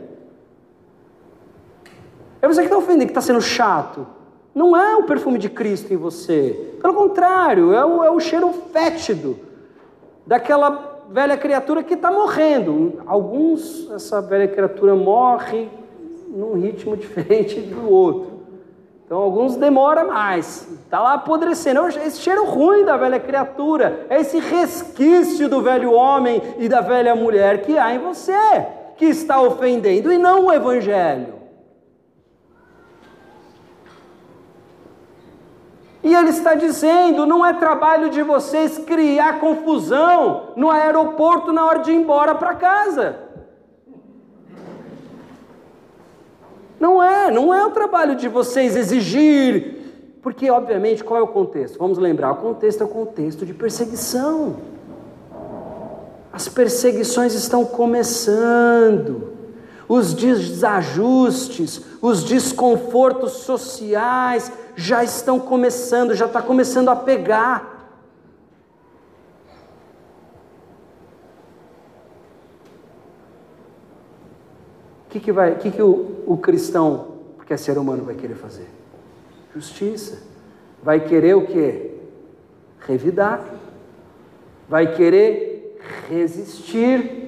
Speaker 1: É você que está ofendendo, que está sendo chato. Não é o perfume de Cristo em você. Pelo contrário, é o, é o cheiro fétido daquela velha criatura que está morrendo. Alguns, essa velha criatura morre num ritmo diferente do outro. Então, alguns demora mais. Está lá apodrecendo. Esse cheiro ruim da velha criatura. É esse resquício do velho homem e da velha mulher que há em você, que está ofendendo, e não o Evangelho. E ele está dizendo: não é trabalho de vocês criar confusão no aeroporto na hora de ir embora para casa. Não é, não é o trabalho de vocês exigir. Porque, obviamente, qual é o contexto? Vamos lembrar: o contexto é o contexto de perseguição. As perseguições estão começando os desajustes, os desconfortos sociais já estão começando, já está começando a pegar. O que, que, vai, que, que o, o cristão, porque é ser humano, vai querer fazer? Justiça. Vai querer o que? Revidar. Vai querer resistir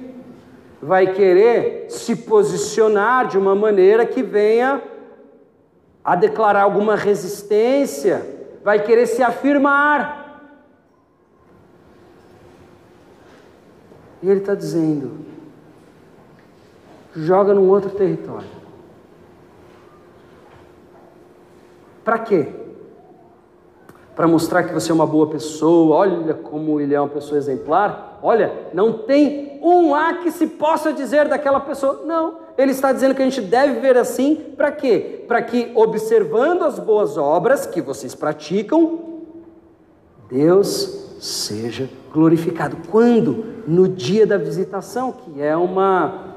Speaker 1: vai querer se posicionar de uma maneira que venha a declarar alguma resistência, vai querer se afirmar. E ele está dizendo: joga num outro território. Para quê? Para mostrar que você é uma boa pessoa, olha como ele é uma pessoa exemplar. Olha, não tem um A que se possa dizer daquela pessoa. Não, ele está dizendo que a gente deve ver assim, para quê? Para que, observando as boas obras que vocês praticam, Deus seja glorificado. Quando? No dia da visitação, que é uma,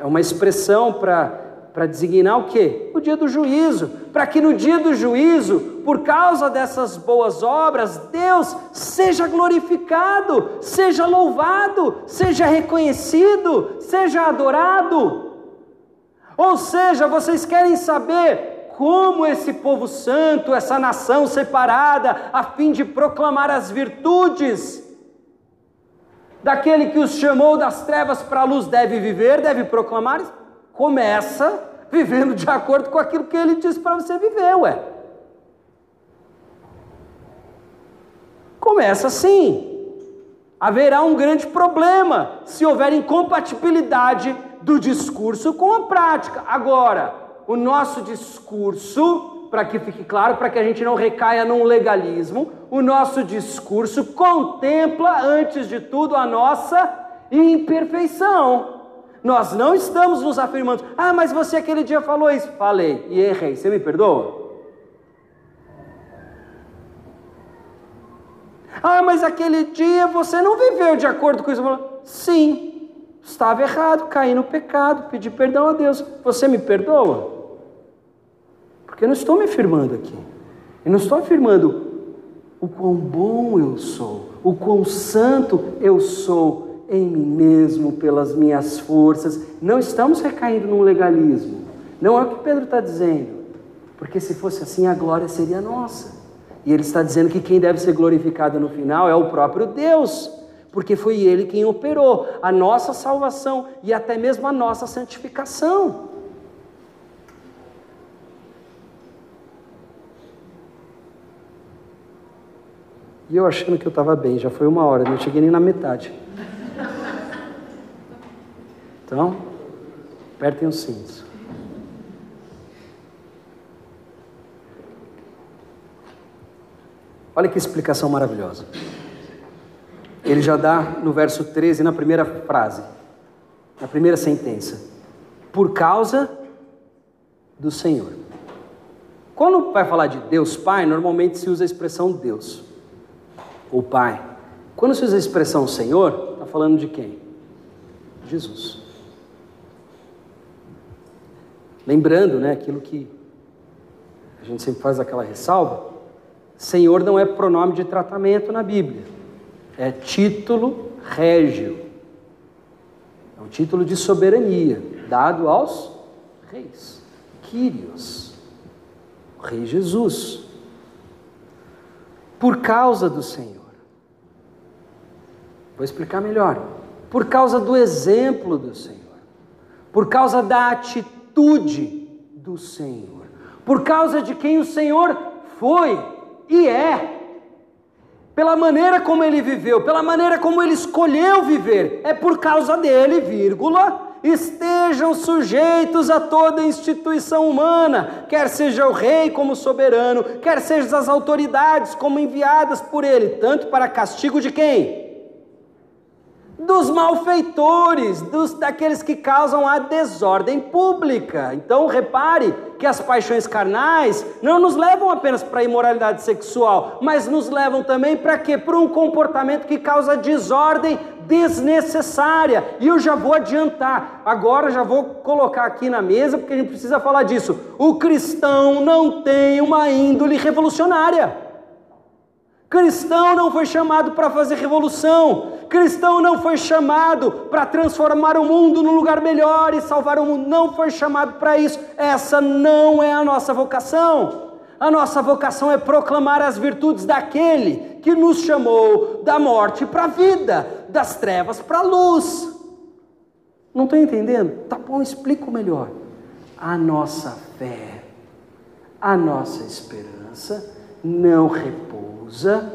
Speaker 1: é uma expressão para para designar o quê? O dia do juízo. Para que no dia do juízo, por causa dessas boas obras, Deus seja glorificado, seja louvado, seja reconhecido, seja adorado. Ou seja, vocês querem saber como esse povo santo, essa nação separada, a fim de proclamar as virtudes daquele que os chamou das trevas para a luz, deve viver, deve proclamar Começa vivendo de acordo com aquilo que ele disse para você viver, ué. Começa assim. Haverá um grande problema se houver incompatibilidade do discurso com a prática. Agora, o nosso discurso, para que fique claro, para que a gente não recaia num legalismo, o nosso discurso contempla, antes de tudo, a nossa imperfeição. Nós não estamos nos afirmando, ah, mas você aquele dia falou isso. Falei e errei, você me perdoa? Ah, mas aquele dia você não viveu de acordo com isso. Sim, estava errado, caí no pecado, pedi perdão a Deus. Você me perdoa? Porque eu não estou me afirmando aqui. Eu não estou afirmando o quão bom eu sou, o quão santo eu sou em mim mesmo, pelas minhas forças. Não estamos recaindo num legalismo. Não é o que Pedro está dizendo. Porque se fosse assim, a glória seria nossa. E ele está dizendo que quem deve ser glorificado no final é o próprio Deus, porque foi ele quem operou a nossa salvação e até mesmo a nossa santificação. E eu achando que eu estava bem, já foi uma hora, não cheguei nem na metade. Então, apertem os cintos. Olha que explicação maravilhosa. Ele já dá no verso 13, na primeira frase, na primeira sentença: Por causa do Senhor. Quando vai falar de Deus Pai, normalmente se usa a expressão Deus, ou Pai. Quando se usa a expressão Senhor, está falando de quem? Jesus. Lembrando, né, aquilo que a gente sempre faz aquela ressalva, Senhor não é pronome de tratamento na Bíblia, é título régio, é um título de soberania dado aos reis, Quírios, o Rei Jesus, por causa do Senhor. Vou explicar melhor. Por causa do exemplo do Senhor, por causa da atitude atitude do Senhor, por causa de quem o Senhor foi e é, pela maneira como ele viveu, pela maneira como ele escolheu viver, é por causa dele, vírgula, estejam sujeitos a toda instituição humana, quer seja o rei como soberano, quer sejam as autoridades como enviadas por ele, tanto para castigo de quem? Dos malfeitores, dos, daqueles que causam a desordem pública. Então, repare que as paixões carnais não nos levam apenas para a imoralidade sexual, mas nos levam também para quê? Para um comportamento que causa desordem desnecessária. E eu já vou adiantar, agora já vou colocar aqui na mesa, porque a gente precisa falar disso. O cristão não tem uma índole revolucionária. Cristão não foi chamado para fazer revolução. Cristão não foi chamado para transformar o mundo num lugar melhor e salvar o mundo. Não foi chamado para isso. Essa não é a nossa vocação. A nossa vocação é proclamar as virtudes daquele que nos chamou da morte para a vida, das trevas para a luz. Não estou entendendo? Tá bom, explico melhor. A nossa fé, a nossa esperança não repousa usa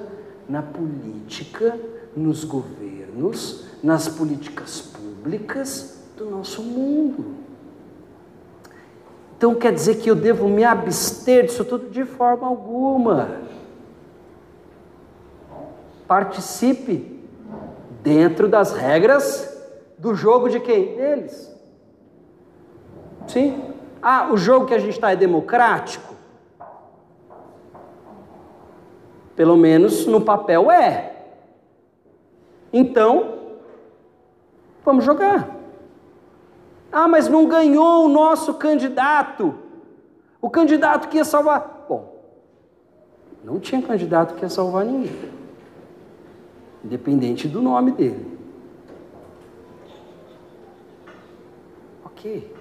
Speaker 1: na política, nos governos, nas políticas públicas do nosso mundo. Então quer dizer que eu devo me abster disso tudo de forma alguma. Participe dentro das regras do jogo de quem? Deles. Sim? Ah, o jogo que a gente está é democrático? Pelo menos no papel é. Então, vamos jogar. Ah, mas não ganhou o nosso candidato. O candidato que ia salvar. Bom, não tinha candidato que ia salvar ninguém. Independente do nome dele. Ok.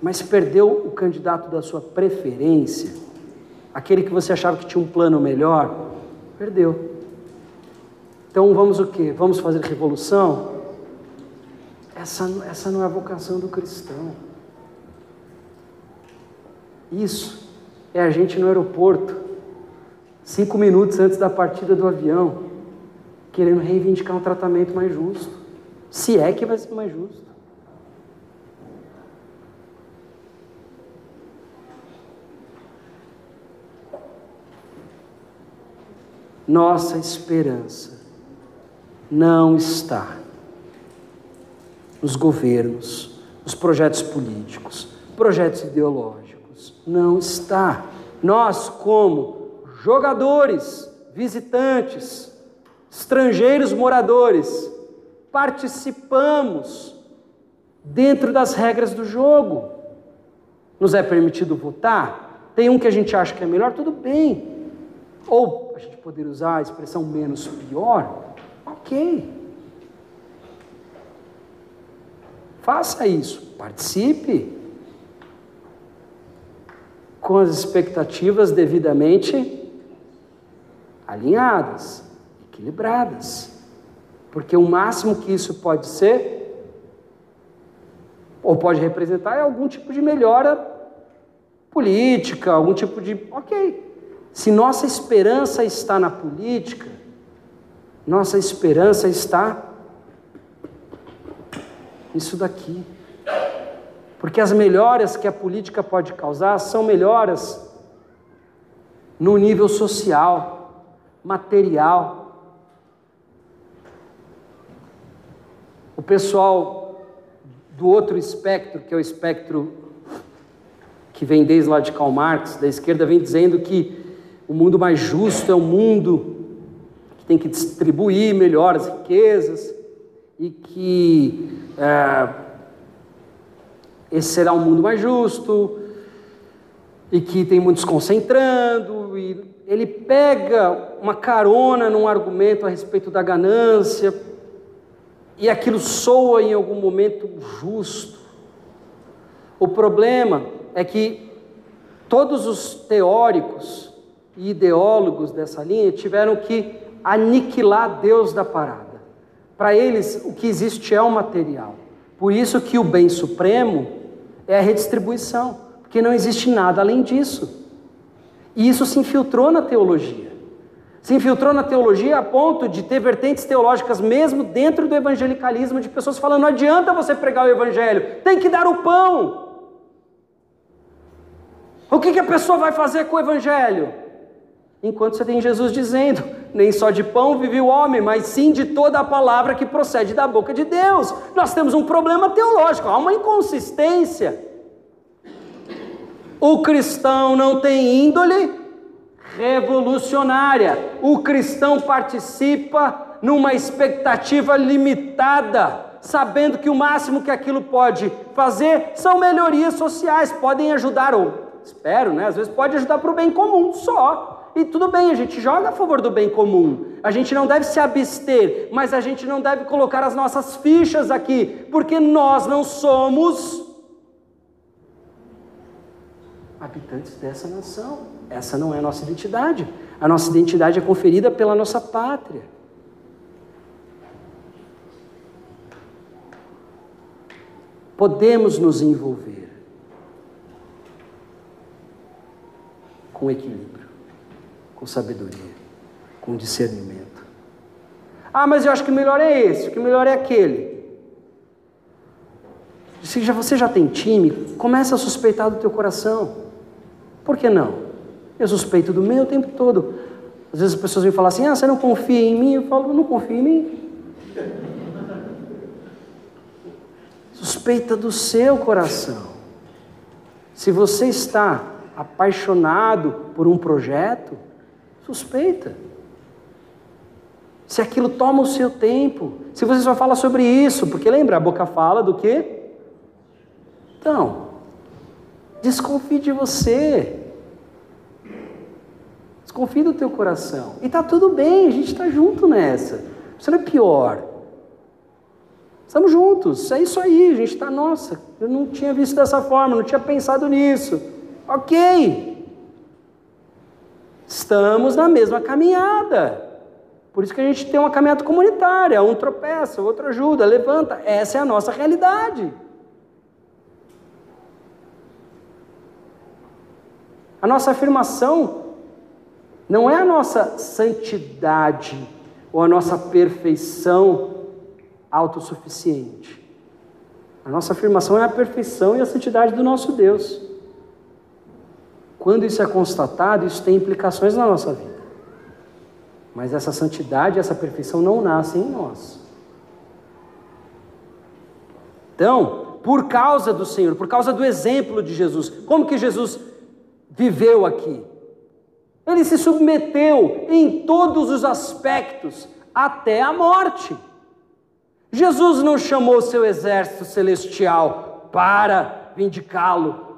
Speaker 1: Mas perdeu o candidato da sua preferência, aquele que você achava que tinha um plano melhor, Perdeu. Então vamos o quê? Vamos fazer revolução? Essa, essa não é a vocação do cristão. Isso é a gente no aeroporto, cinco minutos antes da partida do avião, querendo reivindicar um tratamento mais justo. Se é que vai ser mais justo. Nossa esperança não está nos governos, nos projetos políticos, projetos ideológicos. Não está. Nós, como jogadores, visitantes, estrangeiros moradores, participamos dentro das regras do jogo. Nos é permitido votar? Tem um que a gente acha que é melhor? Tudo bem. Ou a gente poder usar a expressão menos pior, ok. Faça isso, participe com as expectativas devidamente alinhadas, equilibradas. Porque o máximo que isso pode ser, ou pode representar, é algum tipo de melhora política, algum tipo de. Ok, se nossa esperança está na política, nossa esperança está nisso daqui. Porque as melhoras que a política pode causar são melhoras no nível social, material. O pessoal do outro espectro, que é o espectro que vem desde lá de Karl Marx, da esquerda, vem dizendo que o mundo mais justo é o mundo tem que distribuir melhor as riquezas e que é, esse será um mundo mais justo e que tem muitos concentrando e ele pega uma carona num argumento a respeito da ganância e aquilo soa em algum momento justo. O problema é que todos os teóricos e ideólogos dessa linha tiveram que aniquilar Deus da parada. Para eles, o que existe é o material. Por isso que o bem supremo é a redistribuição, porque não existe nada além disso. E isso se infiltrou na teologia. Se infiltrou na teologia a ponto de ter vertentes teológicas mesmo dentro do evangelicalismo, de pessoas falando: não adianta você pregar o evangelho, tem que dar o pão. O que, que a pessoa vai fazer com o evangelho? Enquanto você tem Jesus dizendo: nem só de pão vive o homem, mas sim de toda a palavra que procede da boca de Deus. Nós temos um problema teológico, há uma inconsistência. O cristão não tem índole revolucionária. O cristão participa numa expectativa limitada, sabendo que o máximo que aquilo pode fazer são melhorias sociais, podem ajudar, ou espero, né? Às vezes pode ajudar para o bem comum só. E tudo bem, a gente joga a favor do bem comum. A gente não deve se abster, mas a gente não deve colocar as nossas fichas aqui, porque nós não somos habitantes dessa nação. Essa não é a nossa identidade. A nossa identidade é conferida pela nossa pátria. Podemos nos envolver com equilíbrio, com sabedoria, com discernimento. Ah, mas eu acho que o melhor é esse, o que melhor é aquele. Se já, você já tem time, começa a suspeitar do teu coração. Por que não? Eu suspeito do meu o tempo todo. Às vezes as pessoas vêm falar assim: ah, você não confia em mim? Eu falo: não confio em mim. Suspeita do seu coração. Se você está apaixonado por um projeto, suspeita. Se aquilo toma o seu tempo, se você só fala sobre isso, porque lembra, a boca fala do quê? Então, desconfie de você. Desconfie do teu coração. E tá tudo bem, a gente está junto nessa. Você não é pior. Estamos juntos, é isso aí, a gente está, nossa, eu não tinha visto dessa forma, não tinha pensado nisso. Ok. Estamos na mesma caminhada. Por isso que a gente tem uma caminhada comunitária, um tropeça, o outro ajuda, levanta. Essa é a nossa realidade. A nossa afirmação não é a nossa santidade ou a nossa perfeição autossuficiente. A nossa afirmação é a perfeição e a santidade do nosso Deus. Quando isso é constatado, isso tem implicações na nossa vida. Mas essa santidade, essa perfeição não nascem em nós. Então, por causa do Senhor, por causa do exemplo de Jesus, como que Jesus viveu aqui? Ele se submeteu em todos os aspectos até a morte. Jesus não chamou seu exército celestial para vindicá-lo.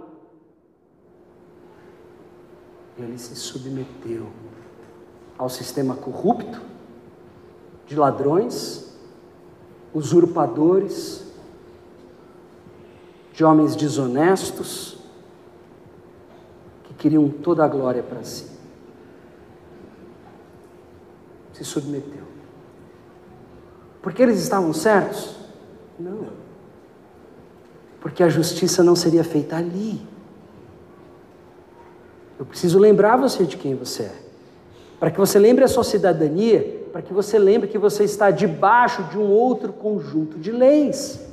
Speaker 1: Ele se submeteu ao sistema corrupto de ladrões, usurpadores, de homens desonestos que queriam toda a glória para si se submeteu. Porque eles estavam certos? Não. Porque a justiça não seria feita ali. Eu preciso lembrar você de quem você é. Para que você lembre a sua cidadania, para que você lembre que você está debaixo de um outro conjunto de leis.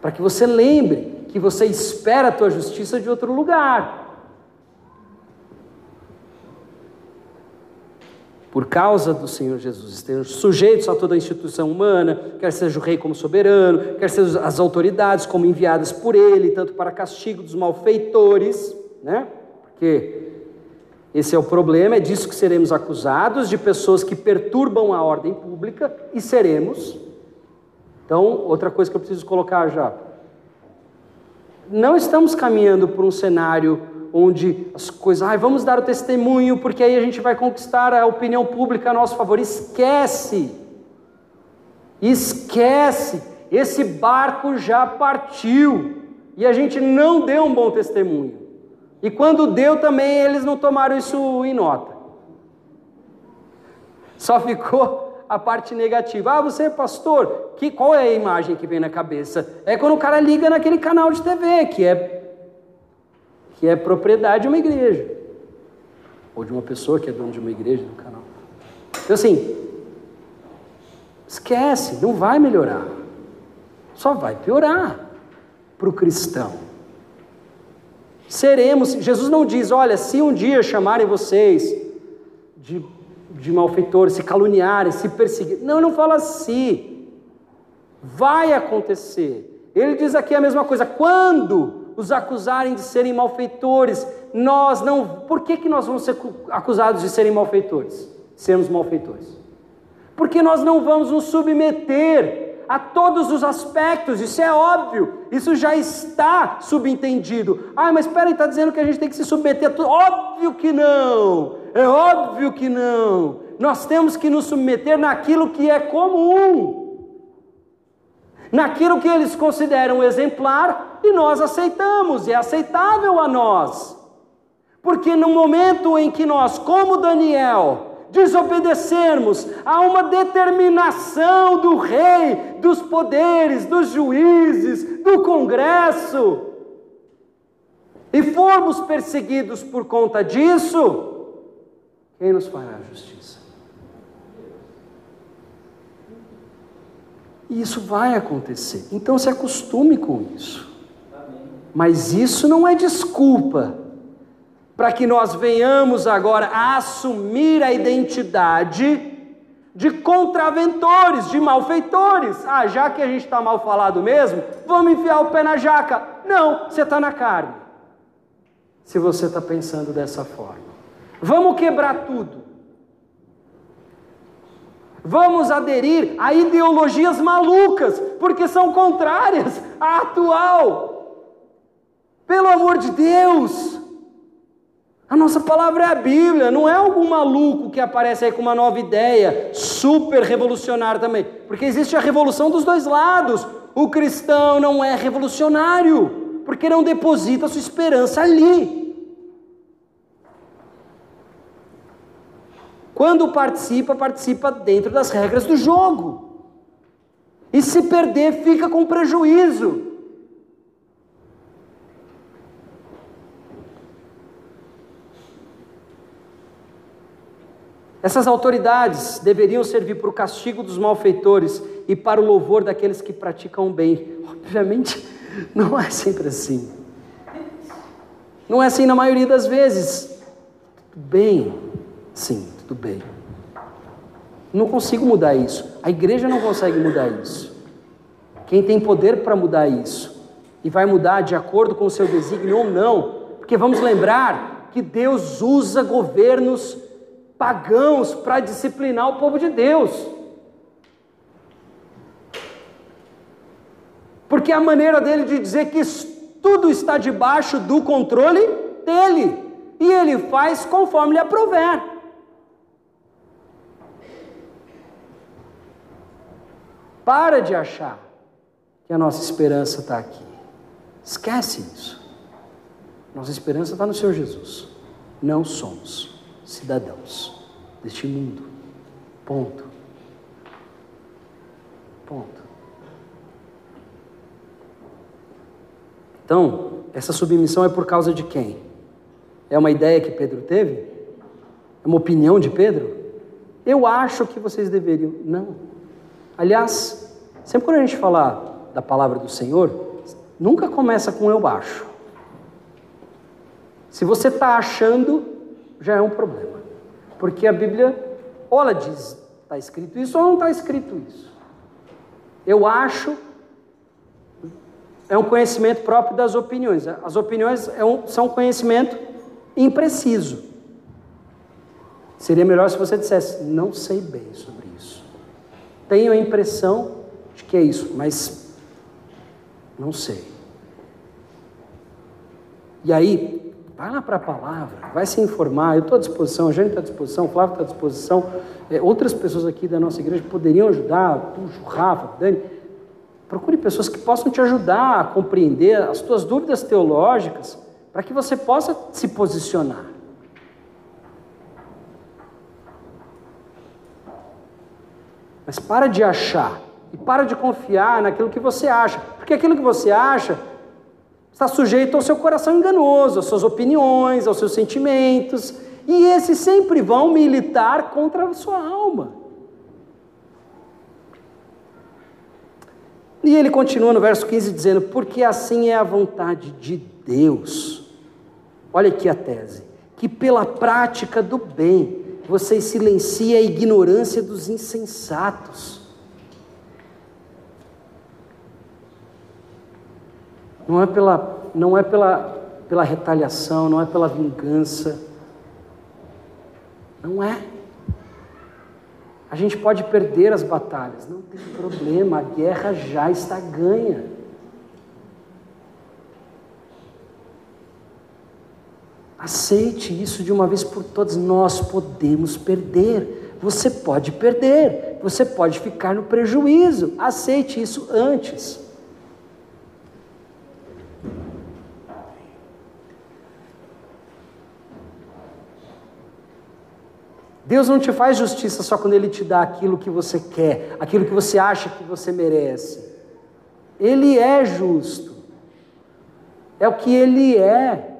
Speaker 1: Para que você lembre que você espera a tua justiça de outro lugar. Por causa do Senhor Jesus, estejam sujeitos a toda a instituição humana, quer seja o rei como soberano, quer sejam as autoridades como enviadas por ele, tanto para castigo dos malfeitores, né? Porque esse é o problema, é disso que seremos acusados, de pessoas que perturbam a ordem pública, e seremos. Então, outra coisa que eu preciso colocar já. Não estamos caminhando por um cenário onde as coisas, ai, vamos dar o testemunho, porque aí a gente vai conquistar a opinião pública a nosso favor. Esquece! Esquece! Esse barco já partiu e a gente não deu um bom testemunho. E quando deu também, eles não tomaram isso em nota. Só ficou a parte negativa. Ah, você é pastor? Que, qual é a imagem que vem na cabeça? É quando o cara liga naquele canal de TV, que é que é propriedade de uma igreja. ou de uma pessoa que é dono de uma igreja, do canal. Então, assim, esquece, não vai melhorar, só vai piorar para o cristão. Seremos, Jesus não diz, olha, se um dia chamarem vocês de, de malfeitores, se caluniarem, se perseguirem. Não, não fala assim. Vai acontecer. Ele diz aqui a mesma coisa. Quando os acusarem de serem malfeitores, nós não. Por que, que nós vamos ser acusados de serem malfeitores? Sermos malfeitores? Porque nós não vamos nos submeter a todos os aspectos, isso é óbvio, isso já está subentendido. Ah, mas espera aí, está dizendo que a gente tem que se submeter a tudo? Óbvio que não, é óbvio que não. Nós temos que nos submeter naquilo que é comum, naquilo que eles consideram exemplar e nós aceitamos, é aceitável a nós. Porque no momento em que nós, como Daniel, desobedecermos a uma determinação do rei, dos poderes, dos juízes, do Congresso, e formos perseguidos por conta disso, quem nos fará justiça? E isso vai acontecer. Então se acostume com isso. Mas isso não é desculpa para que nós venhamos agora a assumir a identidade de contraventores, de malfeitores. Ah, já que a gente está mal falado mesmo, vamos enfiar o pé na jaca. Não, você está na carne. Se você está pensando dessa forma, vamos quebrar tudo. Vamos aderir a ideologias malucas, porque são contrárias à atual. Pelo amor de Deus, a nossa palavra é a Bíblia, não é algum maluco que aparece aí com uma nova ideia, super revolucionária também. Porque existe a revolução dos dois lados. O cristão não é revolucionário, porque não deposita sua esperança ali. Quando participa, participa dentro das regras do jogo. E se perder, fica com prejuízo. Essas autoridades deveriam servir para o castigo dos malfeitores e para o louvor daqueles que praticam o bem. Obviamente, não é sempre assim. Não é assim na maioria das vezes. Tudo bem, sim, tudo bem. Não consigo mudar isso. A igreja não consegue mudar isso. Quem tem poder para mudar isso e vai mudar de acordo com o seu desígnio ou não, porque vamos lembrar que Deus usa governos pagãos para disciplinar o povo de Deus. Porque a maneira dele de dizer que tudo está debaixo do controle dele. E ele faz conforme lhe aprover. Para de achar que a nossa esperança está aqui. Esquece isso. Nossa esperança está no Senhor Jesus. Não somos cidadãos deste mundo. Ponto. Ponto. Então, essa submissão é por causa de quem? É uma ideia que Pedro teve? É uma opinião de Pedro? Eu acho que vocês deveriam. Não. Aliás, sempre quando a gente falar da palavra do Senhor, nunca começa com eu acho. Se você está achando, já é um problema. Porque a Bíblia, ou ela diz, está escrito isso ou não está escrito isso. Eu acho, é um conhecimento próprio das opiniões. As opiniões é um, são conhecimento impreciso. Seria melhor se você dissesse, não sei bem sobre isso. Tenho a impressão de que é isso, mas não sei. E aí, Vai lá para a palavra, vai se informar. Eu estou à disposição, a gente está à disposição, o Flávio está à disposição. É, outras pessoas aqui da nossa igreja poderiam ajudar, tu, Rafa, Dani. Procure pessoas que possam te ajudar a compreender as tuas dúvidas teológicas, para que você possa se posicionar. Mas para de achar e para de confiar naquilo que você acha, porque aquilo que você acha está sujeito ao seu coração enganoso, às suas opiniões, aos seus sentimentos, e esses sempre vão militar contra a sua alma. E ele continua no verso 15 dizendo: Porque assim é a vontade de Deus. Olha aqui a tese: que pela prática do bem você silencia a ignorância dos insensatos. Não é pela, não é pela, pela retaliação, não é pela vingança. Não é. A gente pode perder as batalhas, não tem problema, a guerra já está ganha. Aceite isso de uma vez por todas. Nós podemos perder. Você pode perder. Você pode ficar no prejuízo. Aceite isso antes. Deus não te faz justiça só quando Ele te dá aquilo que você quer, aquilo que você acha que você merece. Ele é justo. É o que Ele é.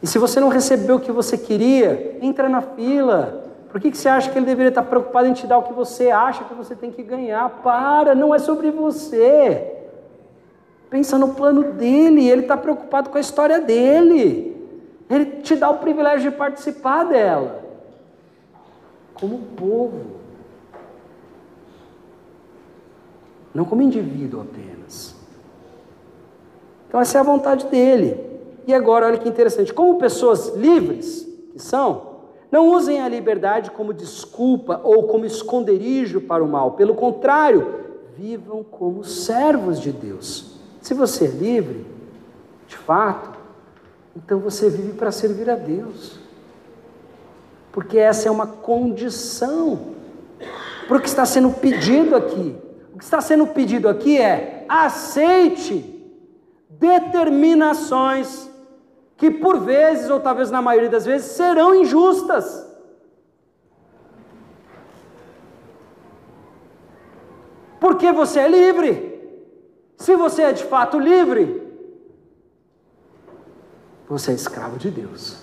Speaker 1: E se você não recebeu o que você queria, entra na fila. Por que, que você acha que ele deveria estar preocupado em te dar o que você acha que você tem que ganhar? Para, não é sobre você. Pensa no plano dele, ele está preocupado com a história dele. Ele te dá o privilégio de participar dela, como povo, não como indivíduo apenas. Então, essa é a vontade dele. E agora, olha que interessante: como pessoas livres que são, não usem a liberdade como desculpa ou como esconderijo para o mal. Pelo contrário, vivam como servos de Deus. Se você é livre, de fato, então você vive para servir a Deus. Porque essa é uma condição para o que está sendo pedido aqui. O que está sendo pedido aqui é aceite determinações que por vezes, ou talvez na maioria das vezes, serão injustas. Porque você é livre. Se você é de fato livre, você é escravo de Deus.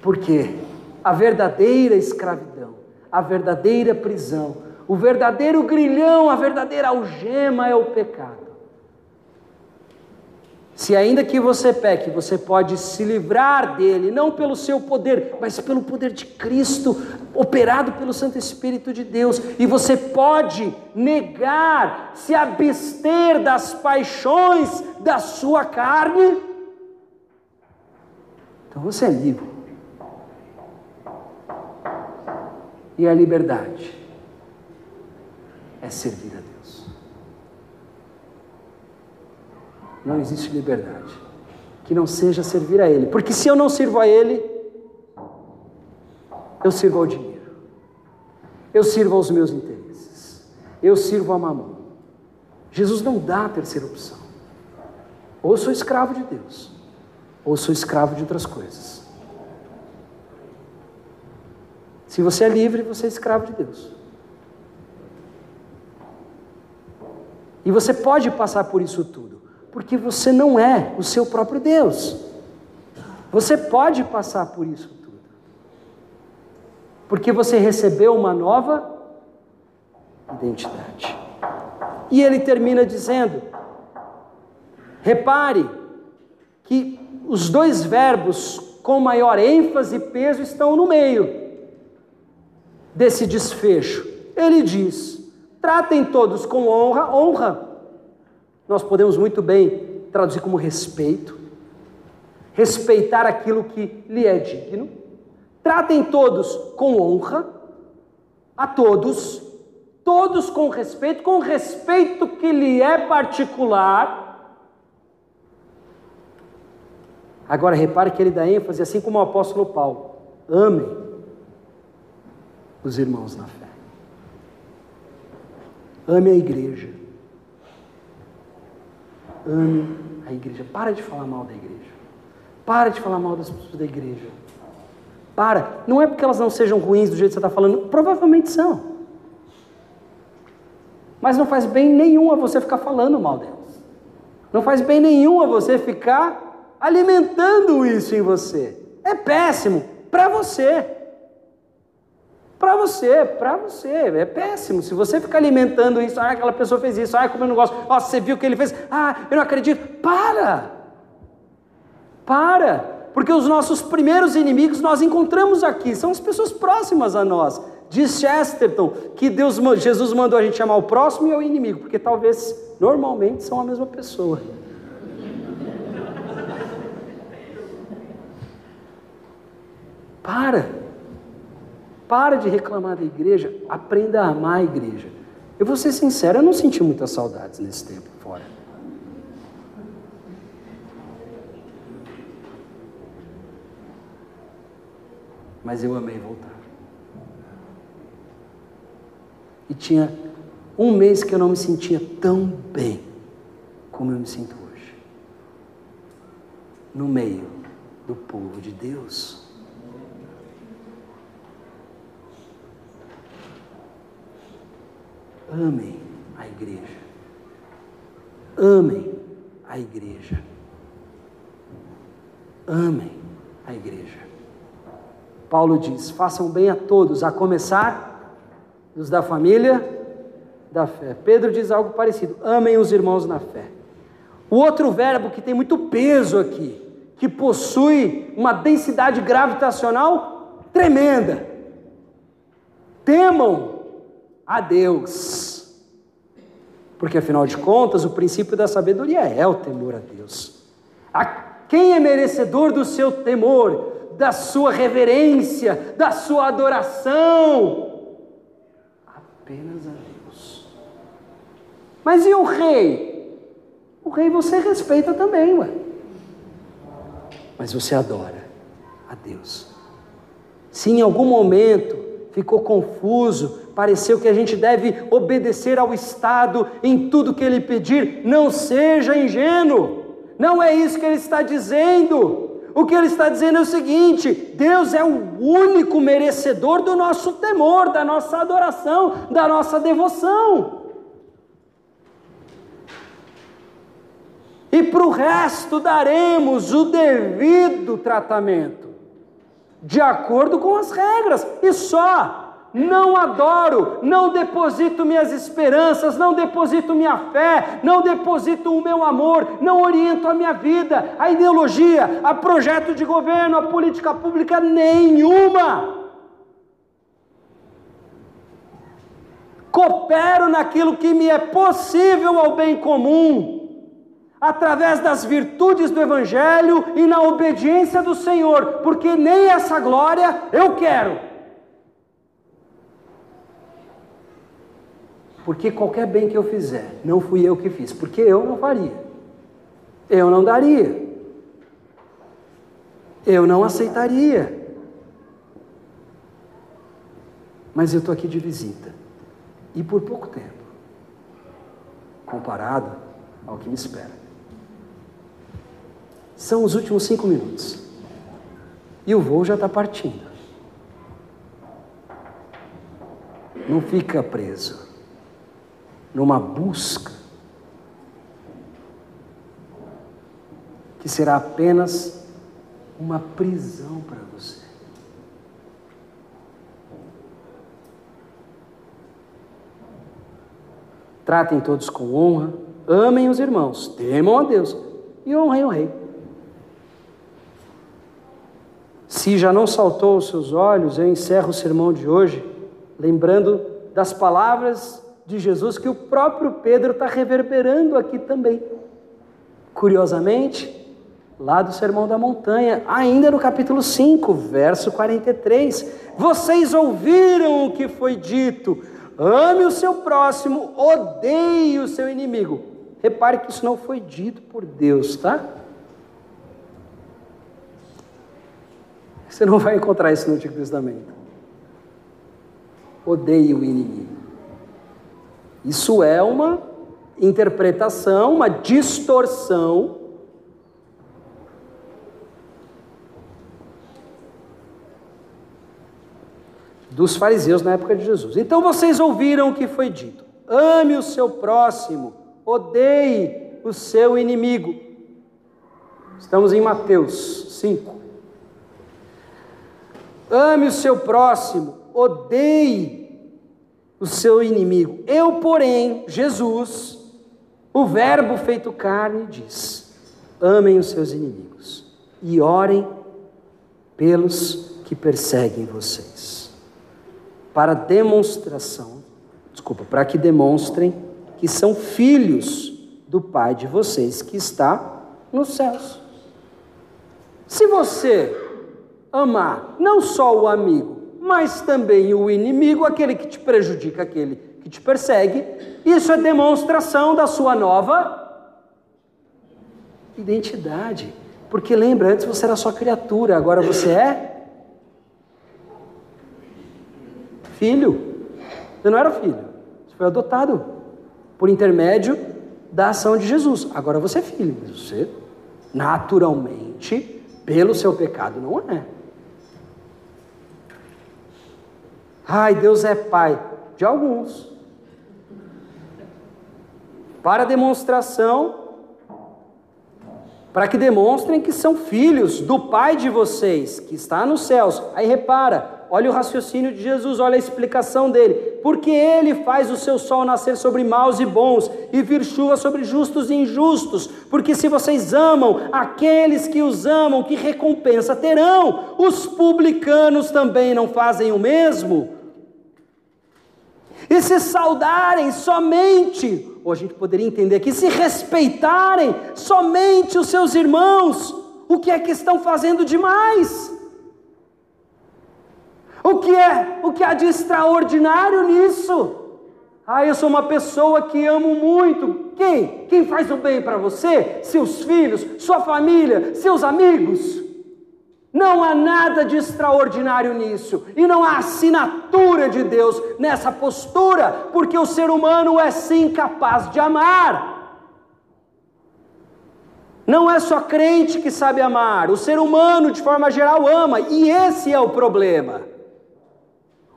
Speaker 1: Porque a verdadeira escravidão, a verdadeira prisão, o verdadeiro grilhão, a verdadeira algema é o pecado. Se ainda que você peque, você pode se livrar dele, não pelo seu poder, mas pelo poder de Cristo, operado pelo Santo Espírito de Deus. E você pode negar, se abster das paixões da sua carne. Então você é livre. E a liberdade é servir a Deus. Não existe liberdade que não seja servir a Ele. Porque se eu não sirvo a Ele, eu sirvo ao dinheiro, eu sirvo aos meus interesses, eu sirvo a mamão. Jesus não dá a terceira opção. Ou sou escravo de Deus, ou sou escravo de outras coisas. Se você é livre, você é escravo de Deus. E você pode passar por isso tudo porque você não é o seu próprio Deus. Você pode passar por isso tudo. Porque você recebeu uma nova identidade. E ele termina dizendo: repare que os dois verbos com maior ênfase e peso estão no meio desse desfecho. Ele diz: tratem todos com honra, honra nós podemos muito bem traduzir como respeito, respeitar aquilo que lhe é digno. Tratem todos com honra, a todos, todos com respeito, com respeito que lhe é particular. Agora repare que ele dá ênfase, assim como o apóstolo Paulo: amem os irmãos na fé. Ame a igreja. Ame a igreja. Para de falar mal da igreja. Para de falar mal das pessoas da igreja. Para. Não é porque elas não sejam ruins do jeito que você está falando. Provavelmente são. Mas não faz bem nenhum a você ficar falando mal delas. Não faz bem nenhum a você ficar alimentando isso em você. É péssimo para você. Para você, para você, é péssimo. Se você ficar alimentando isso, ah, aquela pessoa fez isso, ah, como eu não gosto, nossa, você viu o que ele fez, ah, eu não acredito. Para! Para! Porque os nossos primeiros inimigos nós encontramos aqui, são as pessoas próximas a nós. Diz Chesterton que Deus, Jesus mandou a gente chamar o próximo e o inimigo, porque talvez normalmente são a mesma pessoa. Para. Para de reclamar da igreja, aprenda a amar a igreja. Eu vou ser sincero, eu não senti muitas saudades nesse tempo fora. Mas eu amei voltar. E tinha um mês que eu não me sentia tão bem como eu me sinto hoje. No meio do povo de Deus. Amem a igreja. Amem a igreja. Amem a igreja. Paulo diz: façam bem a todos, a começar dos da família da fé. Pedro diz algo parecido: amem os irmãos na fé. O outro verbo que tem muito peso aqui, que possui uma densidade gravitacional tremenda. Temam a Deus. Porque afinal de contas, o princípio da sabedoria é o temor a Deus. A quem é merecedor do seu temor, da sua reverência, da sua adoração? apenas a Deus. Mas e o rei? O rei você respeita também, ué. Mas você adora a Deus. Se em algum momento ficou confuso, pareceu que a gente deve obedecer ao Estado em tudo que ele pedir, não seja ingênuo. Não é isso que ele está dizendo. O que ele está dizendo é o seguinte: Deus é o único merecedor do nosso temor, da nossa adoração, da nossa devoção. E para o resto daremos o devido tratamento, de acordo com as regras, e só não adoro, não deposito minhas esperanças, não deposito minha fé, não deposito o meu amor, não oriento a minha vida, a ideologia, a projeto de governo, a política pública nenhuma. Coopero naquilo que me é possível ao bem comum, através das virtudes do Evangelho e na obediência do Senhor, porque nem essa glória eu quero. Porque qualquer bem que eu fizer, não fui eu que fiz, porque eu não faria. Eu não daria. Eu não aceitaria. Mas eu estou aqui de visita. E por pouco tempo. Comparado ao que me espera. São os últimos cinco minutos. E o voo já está partindo. Não fica preso numa busca que será apenas uma prisão para você. Tratem todos com honra, amem os irmãos, temam a Deus e honrem o rei. Se já não saltou os seus olhos, eu encerro o sermão de hoje lembrando das palavras de Jesus que o próprio Pedro está reverberando aqui também. Curiosamente, lá do Sermão da Montanha, ainda no capítulo 5, verso 43. Vocês ouviram o que foi dito: ame o seu próximo, odeie o seu inimigo. Repare que isso não foi dito por Deus, tá? Você não vai encontrar isso no Antigo Testamento. Odeie o inimigo. Isso é uma interpretação, uma distorção dos fariseus na época de Jesus. Então vocês ouviram o que foi dito: ame o seu próximo, odeie o seu inimigo. Estamos em Mateus 5. Ame o seu próximo, odeie o seu inimigo. Eu, porém, Jesus, o Verbo feito carne, diz: amem os seus inimigos e orem pelos que perseguem vocês. Para demonstração, desculpa, para que demonstrem que são filhos do Pai de vocês que está nos céus. Se você amar não só o amigo, mas também o inimigo, aquele que te prejudica, aquele que te persegue, isso é demonstração da sua nova identidade. Porque lembra, antes você era só criatura, agora você é filho. Você não era filho, você foi adotado por intermédio da ação de Jesus. Agora você é filho, mas você naturalmente, pelo seu pecado, não é. Ai, Deus é pai de alguns. Para demonstração, para que demonstrem que são filhos do Pai de vocês, que está nos céus. Aí repara, Olha o raciocínio de Jesus, olha a explicação dele. Porque ele faz o seu sol nascer sobre maus e bons e vir chuva sobre justos e injustos. Porque se vocês amam aqueles que os amam, que recompensa terão? Os publicanos também não fazem o mesmo? E se saudarem somente, ou a gente poderia entender aqui, se respeitarem somente os seus irmãos, o que é que estão fazendo demais? O que é? O que há de extraordinário nisso? Ah, eu sou uma pessoa que amo muito. Quem? Quem faz o bem para você? Seus filhos, sua família, seus amigos? Não há nada de extraordinário nisso, e não há assinatura de Deus nessa postura, porque o ser humano é sim capaz de amar. Não é só crente que sabe amar, o ser humano de forma geral ama, e esse é o problema.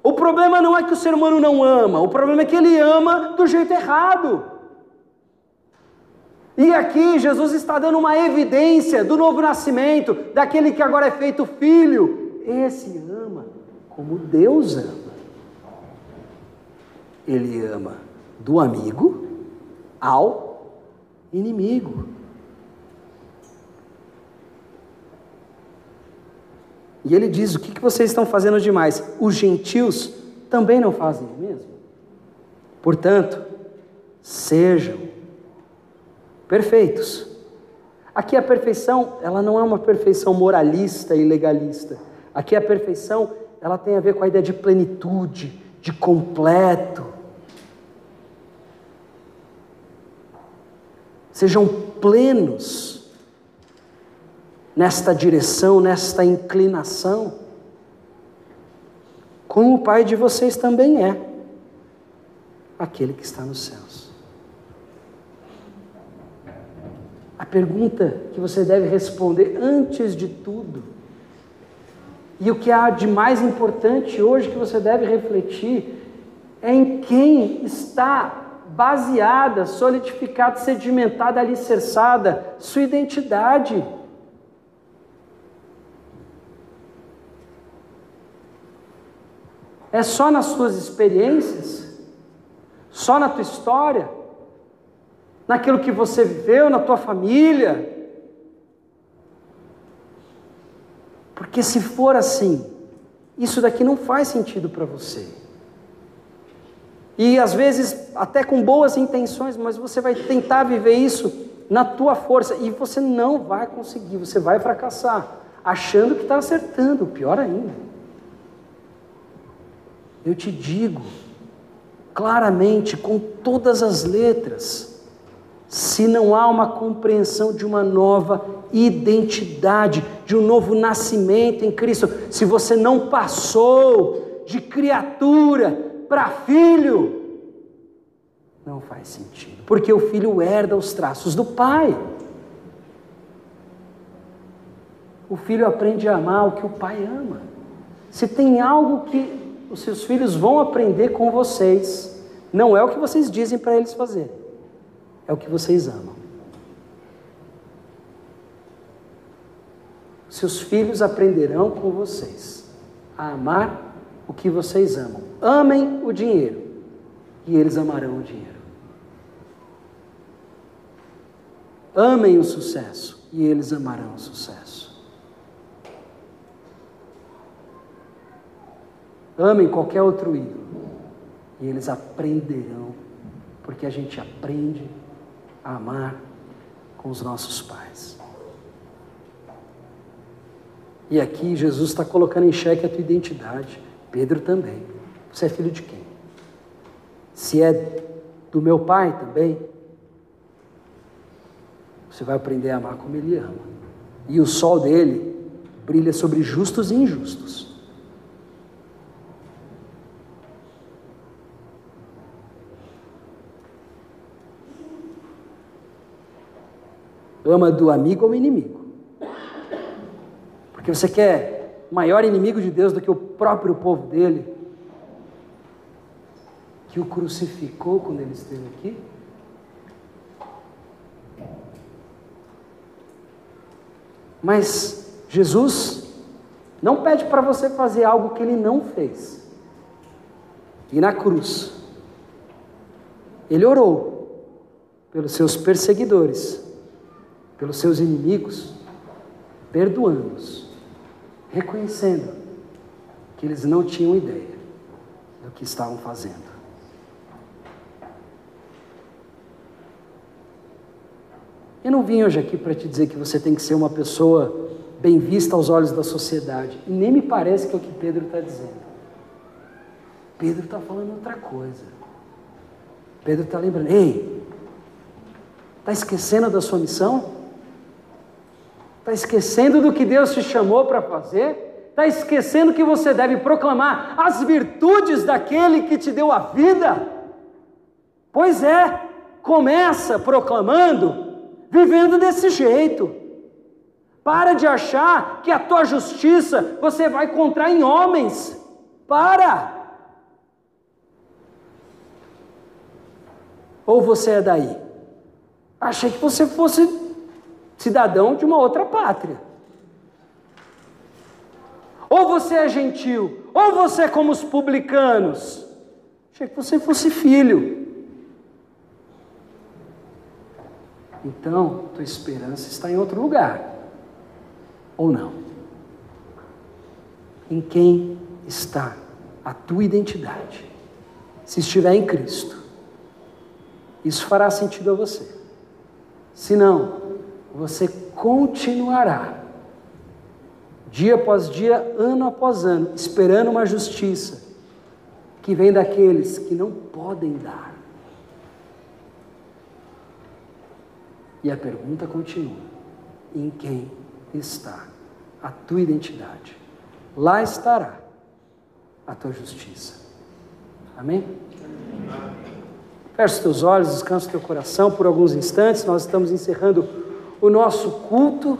Speaker 1: O problema não é que o ser humano não ama, o problema é que ele ama do jeito errado. E aqui Jesus está dando uma evidência do novo nascimento, daquele que agora é feito filho. Esse ama como Deus ama. Ele ama do amigo ao inimigo. E ele diz: O que, vocês estão fazendo demais? Os gentios também não fazem o mesmo. Portanto, sejam perfeitos. Aqui a perfeição, ela não é uma perfeição moralista e legalista. Aqui a perfeição, ela tem a ver com a ideia de plenitude, de completo. Sejam plenos nesta direção, nesta inclinação, como o Pai de vocês também é, aquele que está nos céus. A pergunta que você deve responder antes de tudo, e o que há de mais importante hoje que você deve refletir, é em quem está baseada, solidificada, sedimentada, alicerçada sua identidade. É só nas suas experiências? Só na tua história? Naquilo que você viveu na tua família? Porque se for assim, isso daqui não faz sentido para você. E às vezes até com boas intenções, mas você vai tentar viver isso na tua força e você não vai conseguir, você vai fracassar, achando que está acertando, pior ainda. Eu te digo claramente, com todas as letras, se não há uma compreensão de uma nova identidade, de um novo nascimento em Cristo, se você não passou de criatura para filho, não faz sentido, porque o filho herda os traços do pai. O filho aprende a amar o que o pai ama. Se tem algo que os seus filhos vão aprender com vocês. Não é o que vocês dizem para eles fazer, é o que vocês amam. seus filhos aprenderão com vocês a amar o que vocês amam. Amem o dinheiro e eles amarão o dinheiro. Amem o sucesso e eles amarão o sucesso. Amem qualquer outro ídolo e eles aprenderão, porque a gente aprende a amar com os nossos pais. E aqui Jesus está colocando em xeque a tua identidade. Pedro também. Você é filho de quem? Se é do meu pai também, você vai aprender a amar como ele ama. E o sol dele brilha sobre justos e injustos. Ama do amigo ou inimigo. Porque você quer maior inimigo de Deus do que o próprio povo dele, que o crucificou quando ele esteve aqui? Mas Jesus não pede para você fazer algo que ele não fez. E na cruz, ele orou pelos seus perseguidores, pelos seus inimigos, perdoando-os reconhecendo que eles não tinham ideia do que estavam fazendo. Eu não vim hoje aqui para te dizer que você tem que ser uma pessoa bem vista aos olhos da sociedade. E nem me parece que é o que Pedro está dizendo. Pedro está falando outra coisa. Pedro está lembrando: ei, está esquecendo da sua missão? Está esquecendo do que Deus te chamou para fazer? Está esquecendo que você deve proclamar as virtudes daquele que te deu a vida? Pois é, começa proclamando, vivendo desse jeito. Para de achar que a tua justiça você vai encontrar em homens. Para! Ou você é daí? Achei que você fosse cidadão de uma outra pátria. Ou você é gentil, ou você é como os publicanos. Achei que você fosse filho. Então, tua esperança está em outro lugar. Ou não? Em quem está a tua identidade? Se estiver em Cristo, isso fará sentido a você. Se não, você continuará, dia após dia, ano após ano, esperando uma justiça que vem daqueles que não podem dar. E a pergunta continua: em quem está a tua identidade? Lá estará a tua justiça. Amém? Feche os teus olhos, descansa o teu coração por alguns instantes. Nós estamos encerrando o nosso culto